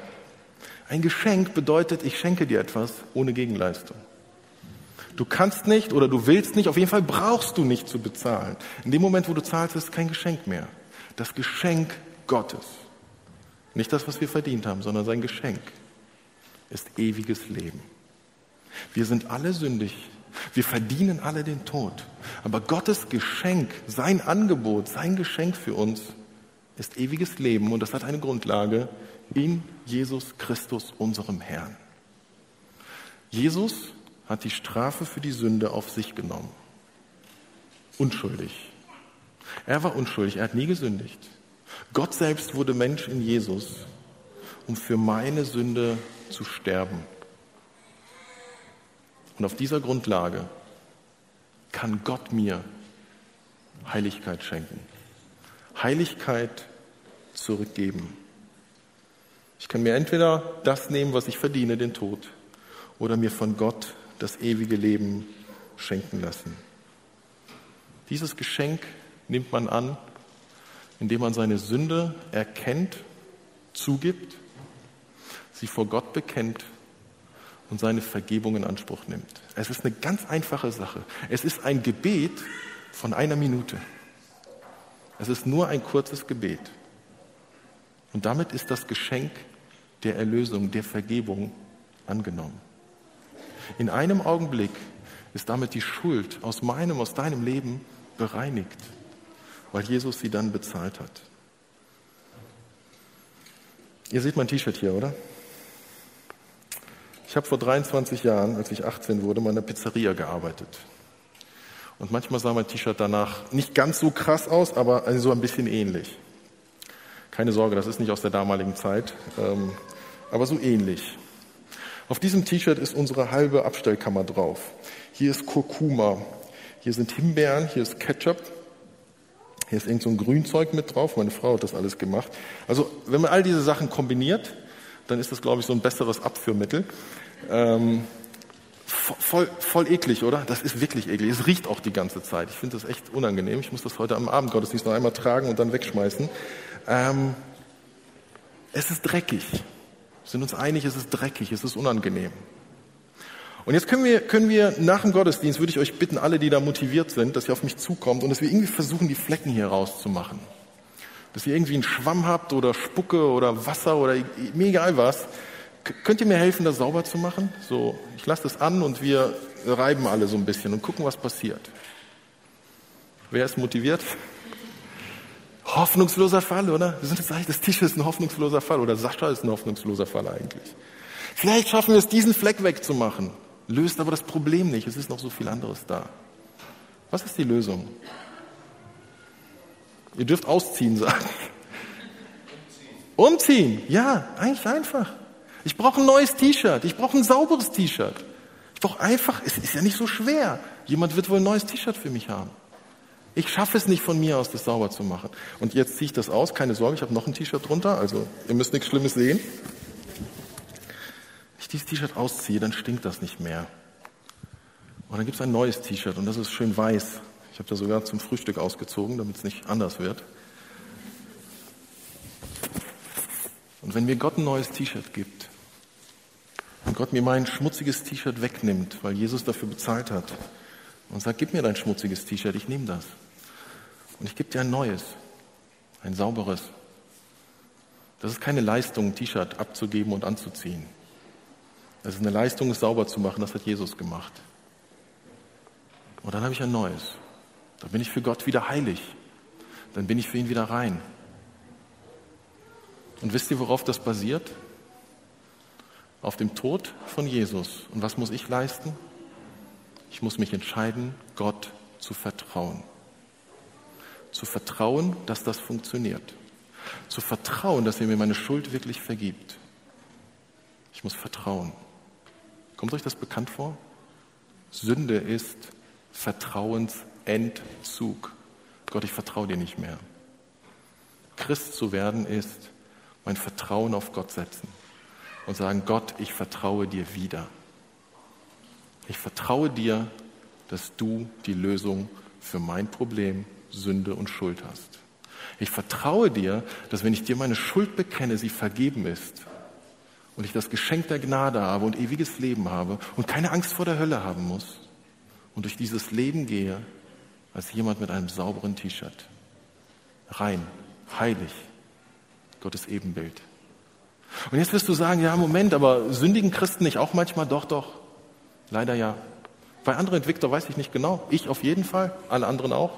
Ein Geschenk bedeutet, ich schenke dir etwas ohne Gegenleistung. Du kannst nicht oder du willst nicht, auf jeden Fall brauchst du nicht zu bezahlen. In dem Moment, wo du zahlst, ist kein Geschenk mehr. Das Geschenk Gottes. Nicht das, was wir verdient haben, sondern sein Geschenk ist ewiges Leben. Wir sind alle sündig. Wir verdienen alle den Tod. Aber Gottes Geschenk, sein Angebot, sein Geschenk für uns ist ewiges Leben und das hat eine Grundlage, in Jesus Christus, unserem Herrn. Jesus hat die Strafe für die Sünde auf sich genommen. Unschuldig. Er war unschuldig, er hat nie gesündigt. Gott selbst wurde Mensch in Jesus, um für meine Sünde zu sterben. Und auf dieser Grundlage kann Gott mir Heiligkeit schenken. Heiligkeit zurückgeben. Ich kann mir entweder das nehmen, was ich verdiene, den Tod, oder mir von Gott das ewige Leben schenken lassen. Dieses Geschenk nimmt man an, indem man seine Sünde erkennt, zugibt, sie vor Gott bekennt und seine Vergebung in Anspruch nimmt. Es ist eine ganz einfache Sache. Es ist ein Gebet von einer Minute. Es ist nur ein kurzes Gebet. Und damit ist das Geschenk der Erlösung, der Vergebung angenommen. In einem Augenblick ist damit die Schuld aus meinem, aus deinem Leben bereinigt, weil Jesus sie dann bezahlt hat. Ihr seht mein T-Shirt hier, oder? Ich habe vor 23 Jahren, als ich 18 wurde, mal in einer Pizzeria gearbeitet. Und manchmal sah mein T-Shirt danach nicht ganz so krass aus, aber so ein bisschen ähnlich. Keine Sorge, das ist nicht aus der damaligen Zeit, ähm, aber so ähnlich. Auf diesem T-Shirt ist unsere halbe Abstellkammer drauf. Hier ist Kurkuma, hier sind Himbeeren, hier ist Ketchup, hier ist irgend so ein Grünzeug mit drauf. Meine Frau hat das alles gemacht. Also wenn man all diese Sachen kombiniert, dann ist das, glaube ich, so ein besseres Abführmittel. Ähm, voll, voll eklig, oder? Das ist wirklich eklig. Es riecht auch die ganze Zeit. Ich finde das echt unangenehm. Ich muss das heute am Abendgottesdienst noch einmal tragen und dann wegschmeißen. Ähm, es ist dreckig. Wir sind uns einig, es ist dreckig, es ist unangenehm. Und jetzt können wir, können wir nach dem Gottesdienst, würde ich euch bitten, alle, die da motiviert sind, dass ihr auf mich zukommt und dass wir irgendwie versuchen, die Flecken hier rauszumachen. Dass ihr irgendwie einen Schwamm habt oder Spucke oder Wasser oder mir egal was. Könnt ihr mir helfen, das sauber zu machen? So, ich lasse das an und wir reiben alle so ein bisschen und gucken, was passiert. Wer ist motiviert? Hoffnungsloser Fall, oder? Wir sind jetzt eigentlich, das Tisch ist ein hoffnungsloser Fall oder Sascha ist ein hoffnungsloser Fall eigentlich. Vielleicht schaffen wir es, diesen Fleck wegzumachen löst aber das Problem nicht. Es ist noch so viel anderes da. Was ist die Lösung? Ihr dürft ausziehen sagen. Umziehen. Umziehen. Ja, eigentlich einfach. Ich brauche ein neues T-Shirt. Ich brauche ein sauberes T-Shirt. Ich brauche einfach, es ist ja nicht so schwer. Jemand wird wohl ein neues T-Shirt für mich haben. Ich schaffe es nicht von mir aus, das sauber zu machen. Und jetzt ziehe ich das aus. Keine Sorge, ich habe noch ein T-Shirt drunter. Also ihr müsst nichts Schlimmes sehen dieses T-Shirt ausziehe, dann stinkt das nicht mehr. Und dann gibt es ein neues T-Shirt und das ist schön weiß. Ich habe das sogar zum Frühstück ausgezogen, damit es nicht anders wird. Und wenn mir Gott ein neues T-Shirt gibt Gott mir mein schmutziges T-Shirt wegnimmt, weil Jesus dafür bezahlt hat und sagt, gib mir dein schmutziges T-Shirt, ich nehme das. Und ich gebe dir ein neues, ein sauberes. Das ist keine Leistung, ein T-Shirt abzugeben und anzuziehen. Das ist eine Leistung, es sauber zu machen. Das hat Jesus gemacht. Und dann habe ich ein neues. Dann bin ich für Gott wieder heilig. Dann bin ich für ihn wieder rein. Und wisst ihr, worauf das basiert? Auf dem Tod von Jesus. Und was muss ich leisten? Ich muss mich entscheiden, Gott zu vertrauen. Zu vertrauen, dass das funktioniert. Zu vertrauen, dass er mir meine Schuld wirklich vergibt. Ich muss vertrauen. Kommt euch das bekannt vor? Sünde ist Vertrauensentzug. Gott, ich vertraue dir nicht mehr. Christ zu werden ist mein Vertrauen auf Gott setzen und sagen, Gott, ich vertraue dir wieder. Ich vertraue dir, dass du die Lösung für mein Problem Sünde und Schuld hast. Ich vertraue dir, dass wenn ich dir meine Schuld bekenne, sie vergeben ist und ich das Geschenk der Gnade habe und ewiges Leben habe und keine Angst vor der Hölle haben muss und durch dieses Leben gehe als jemand mit einem sauberen T-Shirt. Rein, heilig, Gottes Ebenbild. Und jetzt wirst du sagen, ja, Moment, aber sündigen Christen nicht auch manchmal? Doch, doch. Leider ja. Bei anderen Entwickler weiß ich nicht genau. Ich auf jeden Fall, alle anderen auch.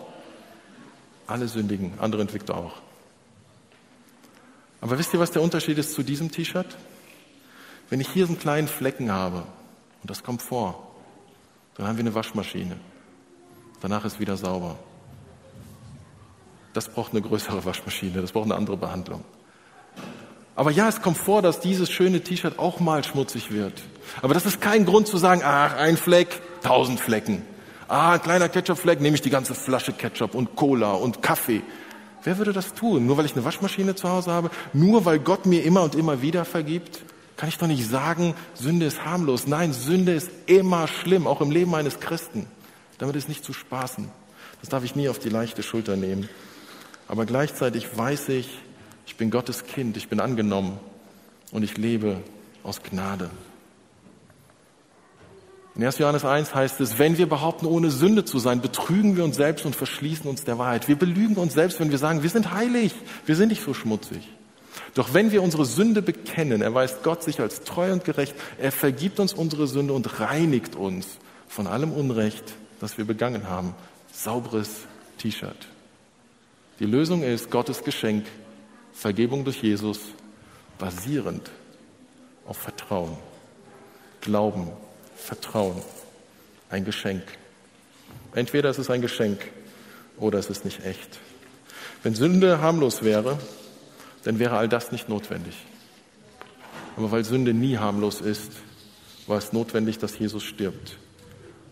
Alle sündigen, andere Entwickler auch. Aber wisst ihr, was der Unterschied ist zu diesem T-Shirt? Wenn ich hier so einen kleinen Flecken habe, und das kommt vor, dann haben wir eine Waschmaschine. Danach ist wieder sauber. Das braucht eine größere Waschmaschine, das braucht eine andere Behandlung. Aber ja, es kommt vor, dass dieses schöne T-Shirt auch mal schmutzig wird. Aber das ist kein Grund zu sagen, ach, ein Fleck, tausend Flecken. Ah, ein kleiner Ketchupfleck, nehme ich die ganze Flasche Ketchup und Cola und Kaffee. Wer würde das tun? Nur weil ich eine Waschmaschine zu Hause habe? Nur weil Gott mir immer und immer wieder vergibt? kann ich doch nicht sagen, Sünde ist harmlos. Nein, Sünde ist immer schlimm, auch im Leben eines Christen. Damit ist nicht zu spaßen. Das darf ich nie auf die leichte Schulter nehmen. Aber gleichzeitig weiß ich, ich bin Gottes Kind, ich bin angenommen und ich lebe aus Gnade. In 1. Johannes 1 heißt es, wenn wir behaupten, ohne Sünde zu sein, betrügen wir uns selbst und verschließen uns der Wahrheit. Wir belügen uns selbst, wenn wir sagen, wir sind heilig, wir sind nicht so schmutzig. Doch wenn wir unsere Sünde bekennen, erweist Gott sich als treu und gerecht, er vergibt uns unsere Sünde und reinigt uns von allem Unrecht, das wir begangen haben. Sauberes T-Shirt. Die Lösung ist Gottes Geschenk, Vergebung durch Jesus, basierend auf Vertrauen. Glauben, Vertrauen, ein Geschenk. Entweder es ist ein Geschenk oder es ist nicht echt. Wenn Sünde harmlos wäre, dann wäre all das nicht notwendig. Aber weil Sünde nie harmlos ist, war es notwendig, dass Jesus stirbt.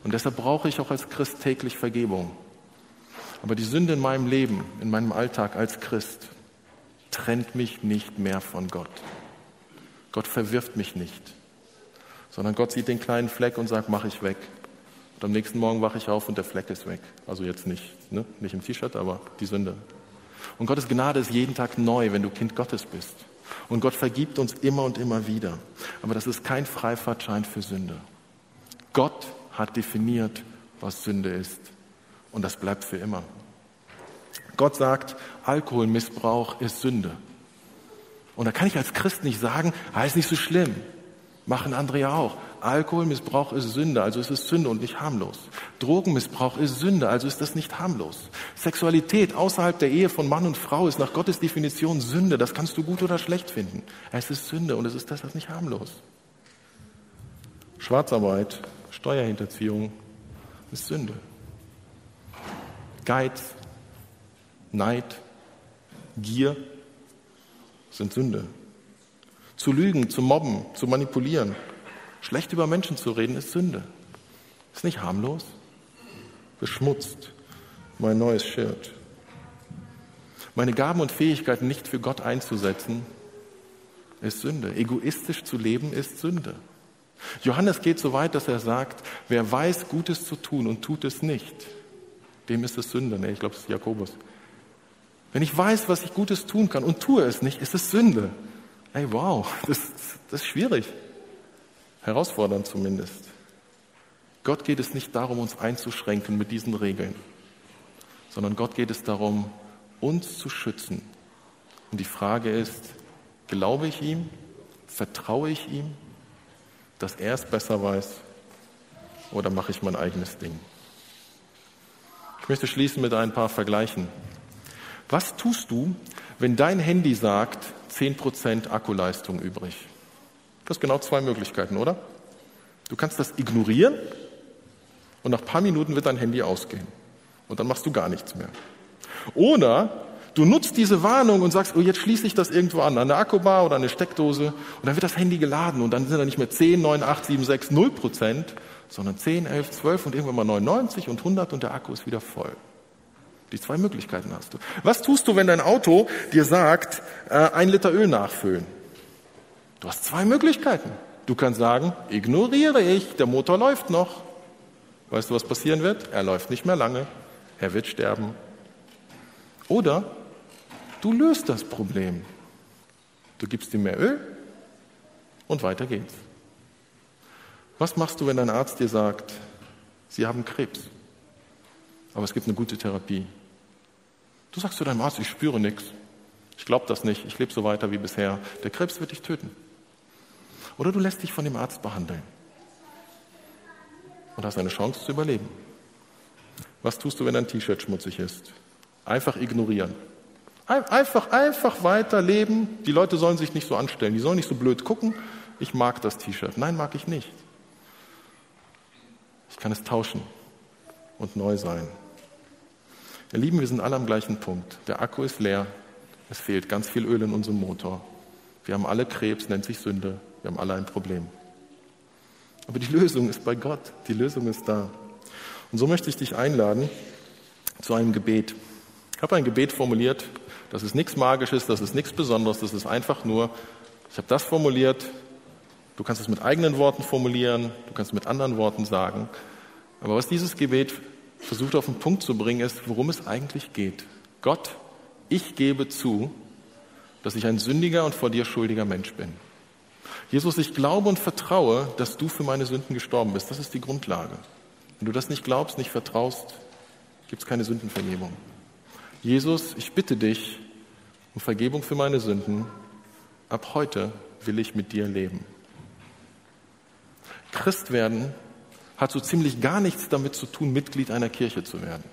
Und deshalb brauche ich auch als Christ täglich Vergebung. Aber die Sünde in meinem Leben, in meinem Alltag als Christ, trennt mich nicht mehr von Gott. Gott verwirft mich nicht, sondern Gott sieht den kleinen Fleck und sagt, mach ich weg. Und am nächsten Morgen wache ich auf und der Fleck ist weg. Also jetzt nicht, ne? nicht im T-Shirt, aber die Sünde. Und Gottes Gnade ist jeden Tag neu, wenn du Kind Gottes bist. Und Gott vergibt uns immer und immer wieder. Aber das ist kein Freifahrtschein für Sünde. Gott hat definiert, was Sünde ist. Und das bleibt für immer. Gott sagt, Alkoholmissbrauch ist Sünde. Und da kann ich als Christ nicht sagen, ah, ist nicht so schlimm. Machen andere ja auch. Alkoholmissbrauch ist Sünde, also ist es Sünde und nicht harmlos. Drogenmissbrauch ist Sünde, also ist das nicht harmlos. Sexualität außerhalb der Ehe von Mann und Frau ist nach Gottes Definition Sünde. Das kannst du gut oder schlecht finden. Es ist Sünde und es ist deshalb nicht harmlos. Schwarzarbeit, Steuerhinterziehung ist Sünde. Geiz, Neid, Gier sind Sünde. Zu lügen, zu mobben, zu manipulieren, schlecht über Menschen zu reden, ist Sünde. Ist nicht harmlos, beschmutzt mein neues Shirt. Meine Gaben und Fähigkeiten nicht für Gott einzusetzen, ist Sünde. Egoistisch zu leben ist Sünde. Johannes geht so weit, dass er sagt, wer weiß, Gutes zu tun und tut es nicht, dem ist es Sünde. Nee, ich glaube, es ist Jakobus. Wenn ich weiß, was ich Gutes tun kann und tue es nicht, ist es Sünde. Hey, wow, das, das ist schwierig. Herausfordernd zumindest. Gott geht es nicht darum, uns einzuschränken mit diesen Regeln, sondern Gott geht es darum, uns zu schützen. Und die Frage ist, glaube ich ihm? Vertraue ich ihm, dass er es besser weiß? Oder mache ich mein eigenes Ding? Ich möchte schließen mit ein paar Vergleichen. Was tust du, wenn dein Handy sagt, 10% Akkuleistung übrig? Du hast genau zwei Möglichkeiten, oder? Du kannst das ignorieren und nach ein paar Minuten wird dein Handy ausgehen. Und dann machst du gar nichts mehr. Oder du nutzt diese Warnung und sagst, oh, jetzt schließe ich das irgendwo an, an eine Akkubar oder eine Steckdose und dann wird das Handy geladen und dann sind da nicht mehr 10, 9, 8, 7, 6, 0 Prozent, sondern 10, 11, 12 und irgendwann mal 99 und 100 und der Akku ist wieder voll. Die zwei Möglichkeiten hast du. Was tust du, wenn dein Auto dir sagt, äh, ein Liter Öl nachfüllen? Du hast zwei Möglichkeiten. Du kannst sagen, ignoriere ich, der Motor läuft noch. Weißt du, was passieren wird? Er läuft nicht mehr lange. Er wird sterben. Oder du löst das Problem. Du gibst ihm mehr Öl und weiter geht's. Was machst du, wenn dein Arzt dir sagt, Sie haben Krebs, aber es gibt eine gute Therapie? Du sagst zu deinem Arzt, ich spüre nichts. Ich glaube das nicht. Ich lebe so weiter wie bisher. Der Krebs wird dich töten. Oder du lässt dich von dem Arzt behandeln und hast eine Chance zu überleben. Was tust du, wenn dein T-Shirt schmutzig ist? Einfach ignorieren. Einfach, einfach weiter leben. Die Leute sollen sich nicht so anstellen. Die sollen nicht so blöd gucken. Ich mag das T-Shirt. Nein, mag ich nicht. Ich kann es tauschen und neu sein. Ihr Lieben, wir sind alle am gleichen Punkt. Der Akku ist leer. Es fehlt ganz viel Öl in unserem Motor. Wir haben alle Krebs, nennt sich Sünde. Wir haben alle ein Problem. Aber die Lösung ist bei Gott. Die Lösung ist da. Und so möchte ich dich einladen zu einem Gebet. Ich habe ein Gebet formuliert. Das ist nichts Magisches, das ist nichts Besonderes. Das ist einfach nur, ich habe das formuliert. Du kannst es mit eigenen Worten formulieren. Du kannst es mit anderen Worten sagen. Aber was dieses Gebet versucht auf den Punkt zu bringen, ist, worum es eigentlich geht. Gott, ich gebe zu, dass ich ein sündiger und vor dir schuldiger Mensch bin. Jesus, ich glaube und vertraue, dass du für meine Sünden gestorben bist. Das ist die Grundlage. Wenn du das nicht glaubst, nicht vertraust, gibt es keine Sündenvergebung. Jesus, ich bitte dich um Vergebung für meine Sünden. Ab heute will ich mit dir leben. Christ werden hat so ziemlich gar nichts damit zu tun, Mitglied einer Kirche zu werden.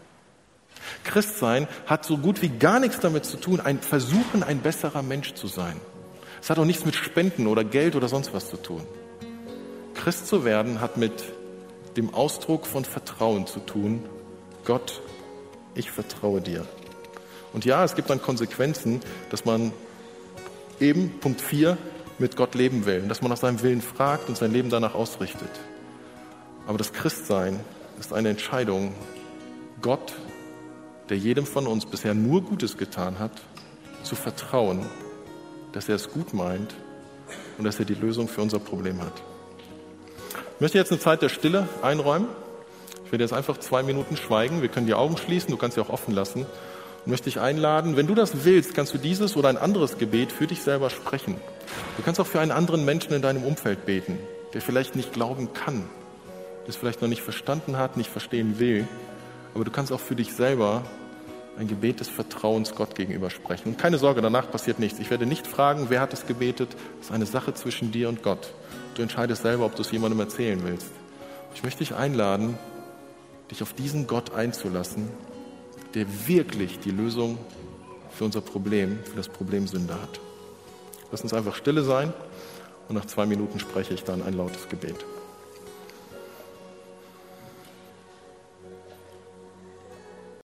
Christsein hat so gut wie gar nichts damit zu tun, ein Versuchen, ein besserer Mensch zu sein. Es hat auch nichts mit Spenden oder Geld oder sonst was zu tun. Christ zu werden hat mit dem Ausdruck von Vertrauen zu tun. Gott, ich vertraue dir. Und ja, es gibt dann Konsequenzen, dass man eben Punkt 4 mit Gott leben will, dass man nach seinem Willen fragt und sein Leben danach ausrichtet. Aber das Christsein ist eine Entscheidung, Gott, der jedem von uns bisher nur Gutes getan hat, zu vertrauen, dass er es gut meint und dass er die Lösung für unser Problem hat. Ich möchte jetzt eine Zeit der Stille einräumen. Ich werde jetzt einfach zwei Minuten schweigen. Wir können die Augen schließen, du kannst sie auch offen lassen. Und möchte dich einladen, wenn du das willst, kannst du dieses oder ein anderes Gebet für dich selber sprechen. Du kannst auch für einen anderen Menschen in deinem Umfeld beten, der vielleicht nicht glauben kann, es vielleicht noch nicht verstanden hat, nicht verstehen will. Aber du kannst auch für dich selber ein Gebet des Vertrauens Gott gegenüber sprechen. Und keine Sorge, danach passiert nichts. Ich werde nicht fragen, wer hat es gebetet. Das ist eine Sache zwischen dir und Gott. Du entscheidest selber, ob du es jemandem erzählen willst. Ich möchte dich einladen, dich auf diesen Gott einzulassen, der wirklich die Lösung für unser Problem, für das Problem Sünde hat. Lass uns einfach stille sein und nach zwei Minuten spreche ich dann ein lautes Gebet.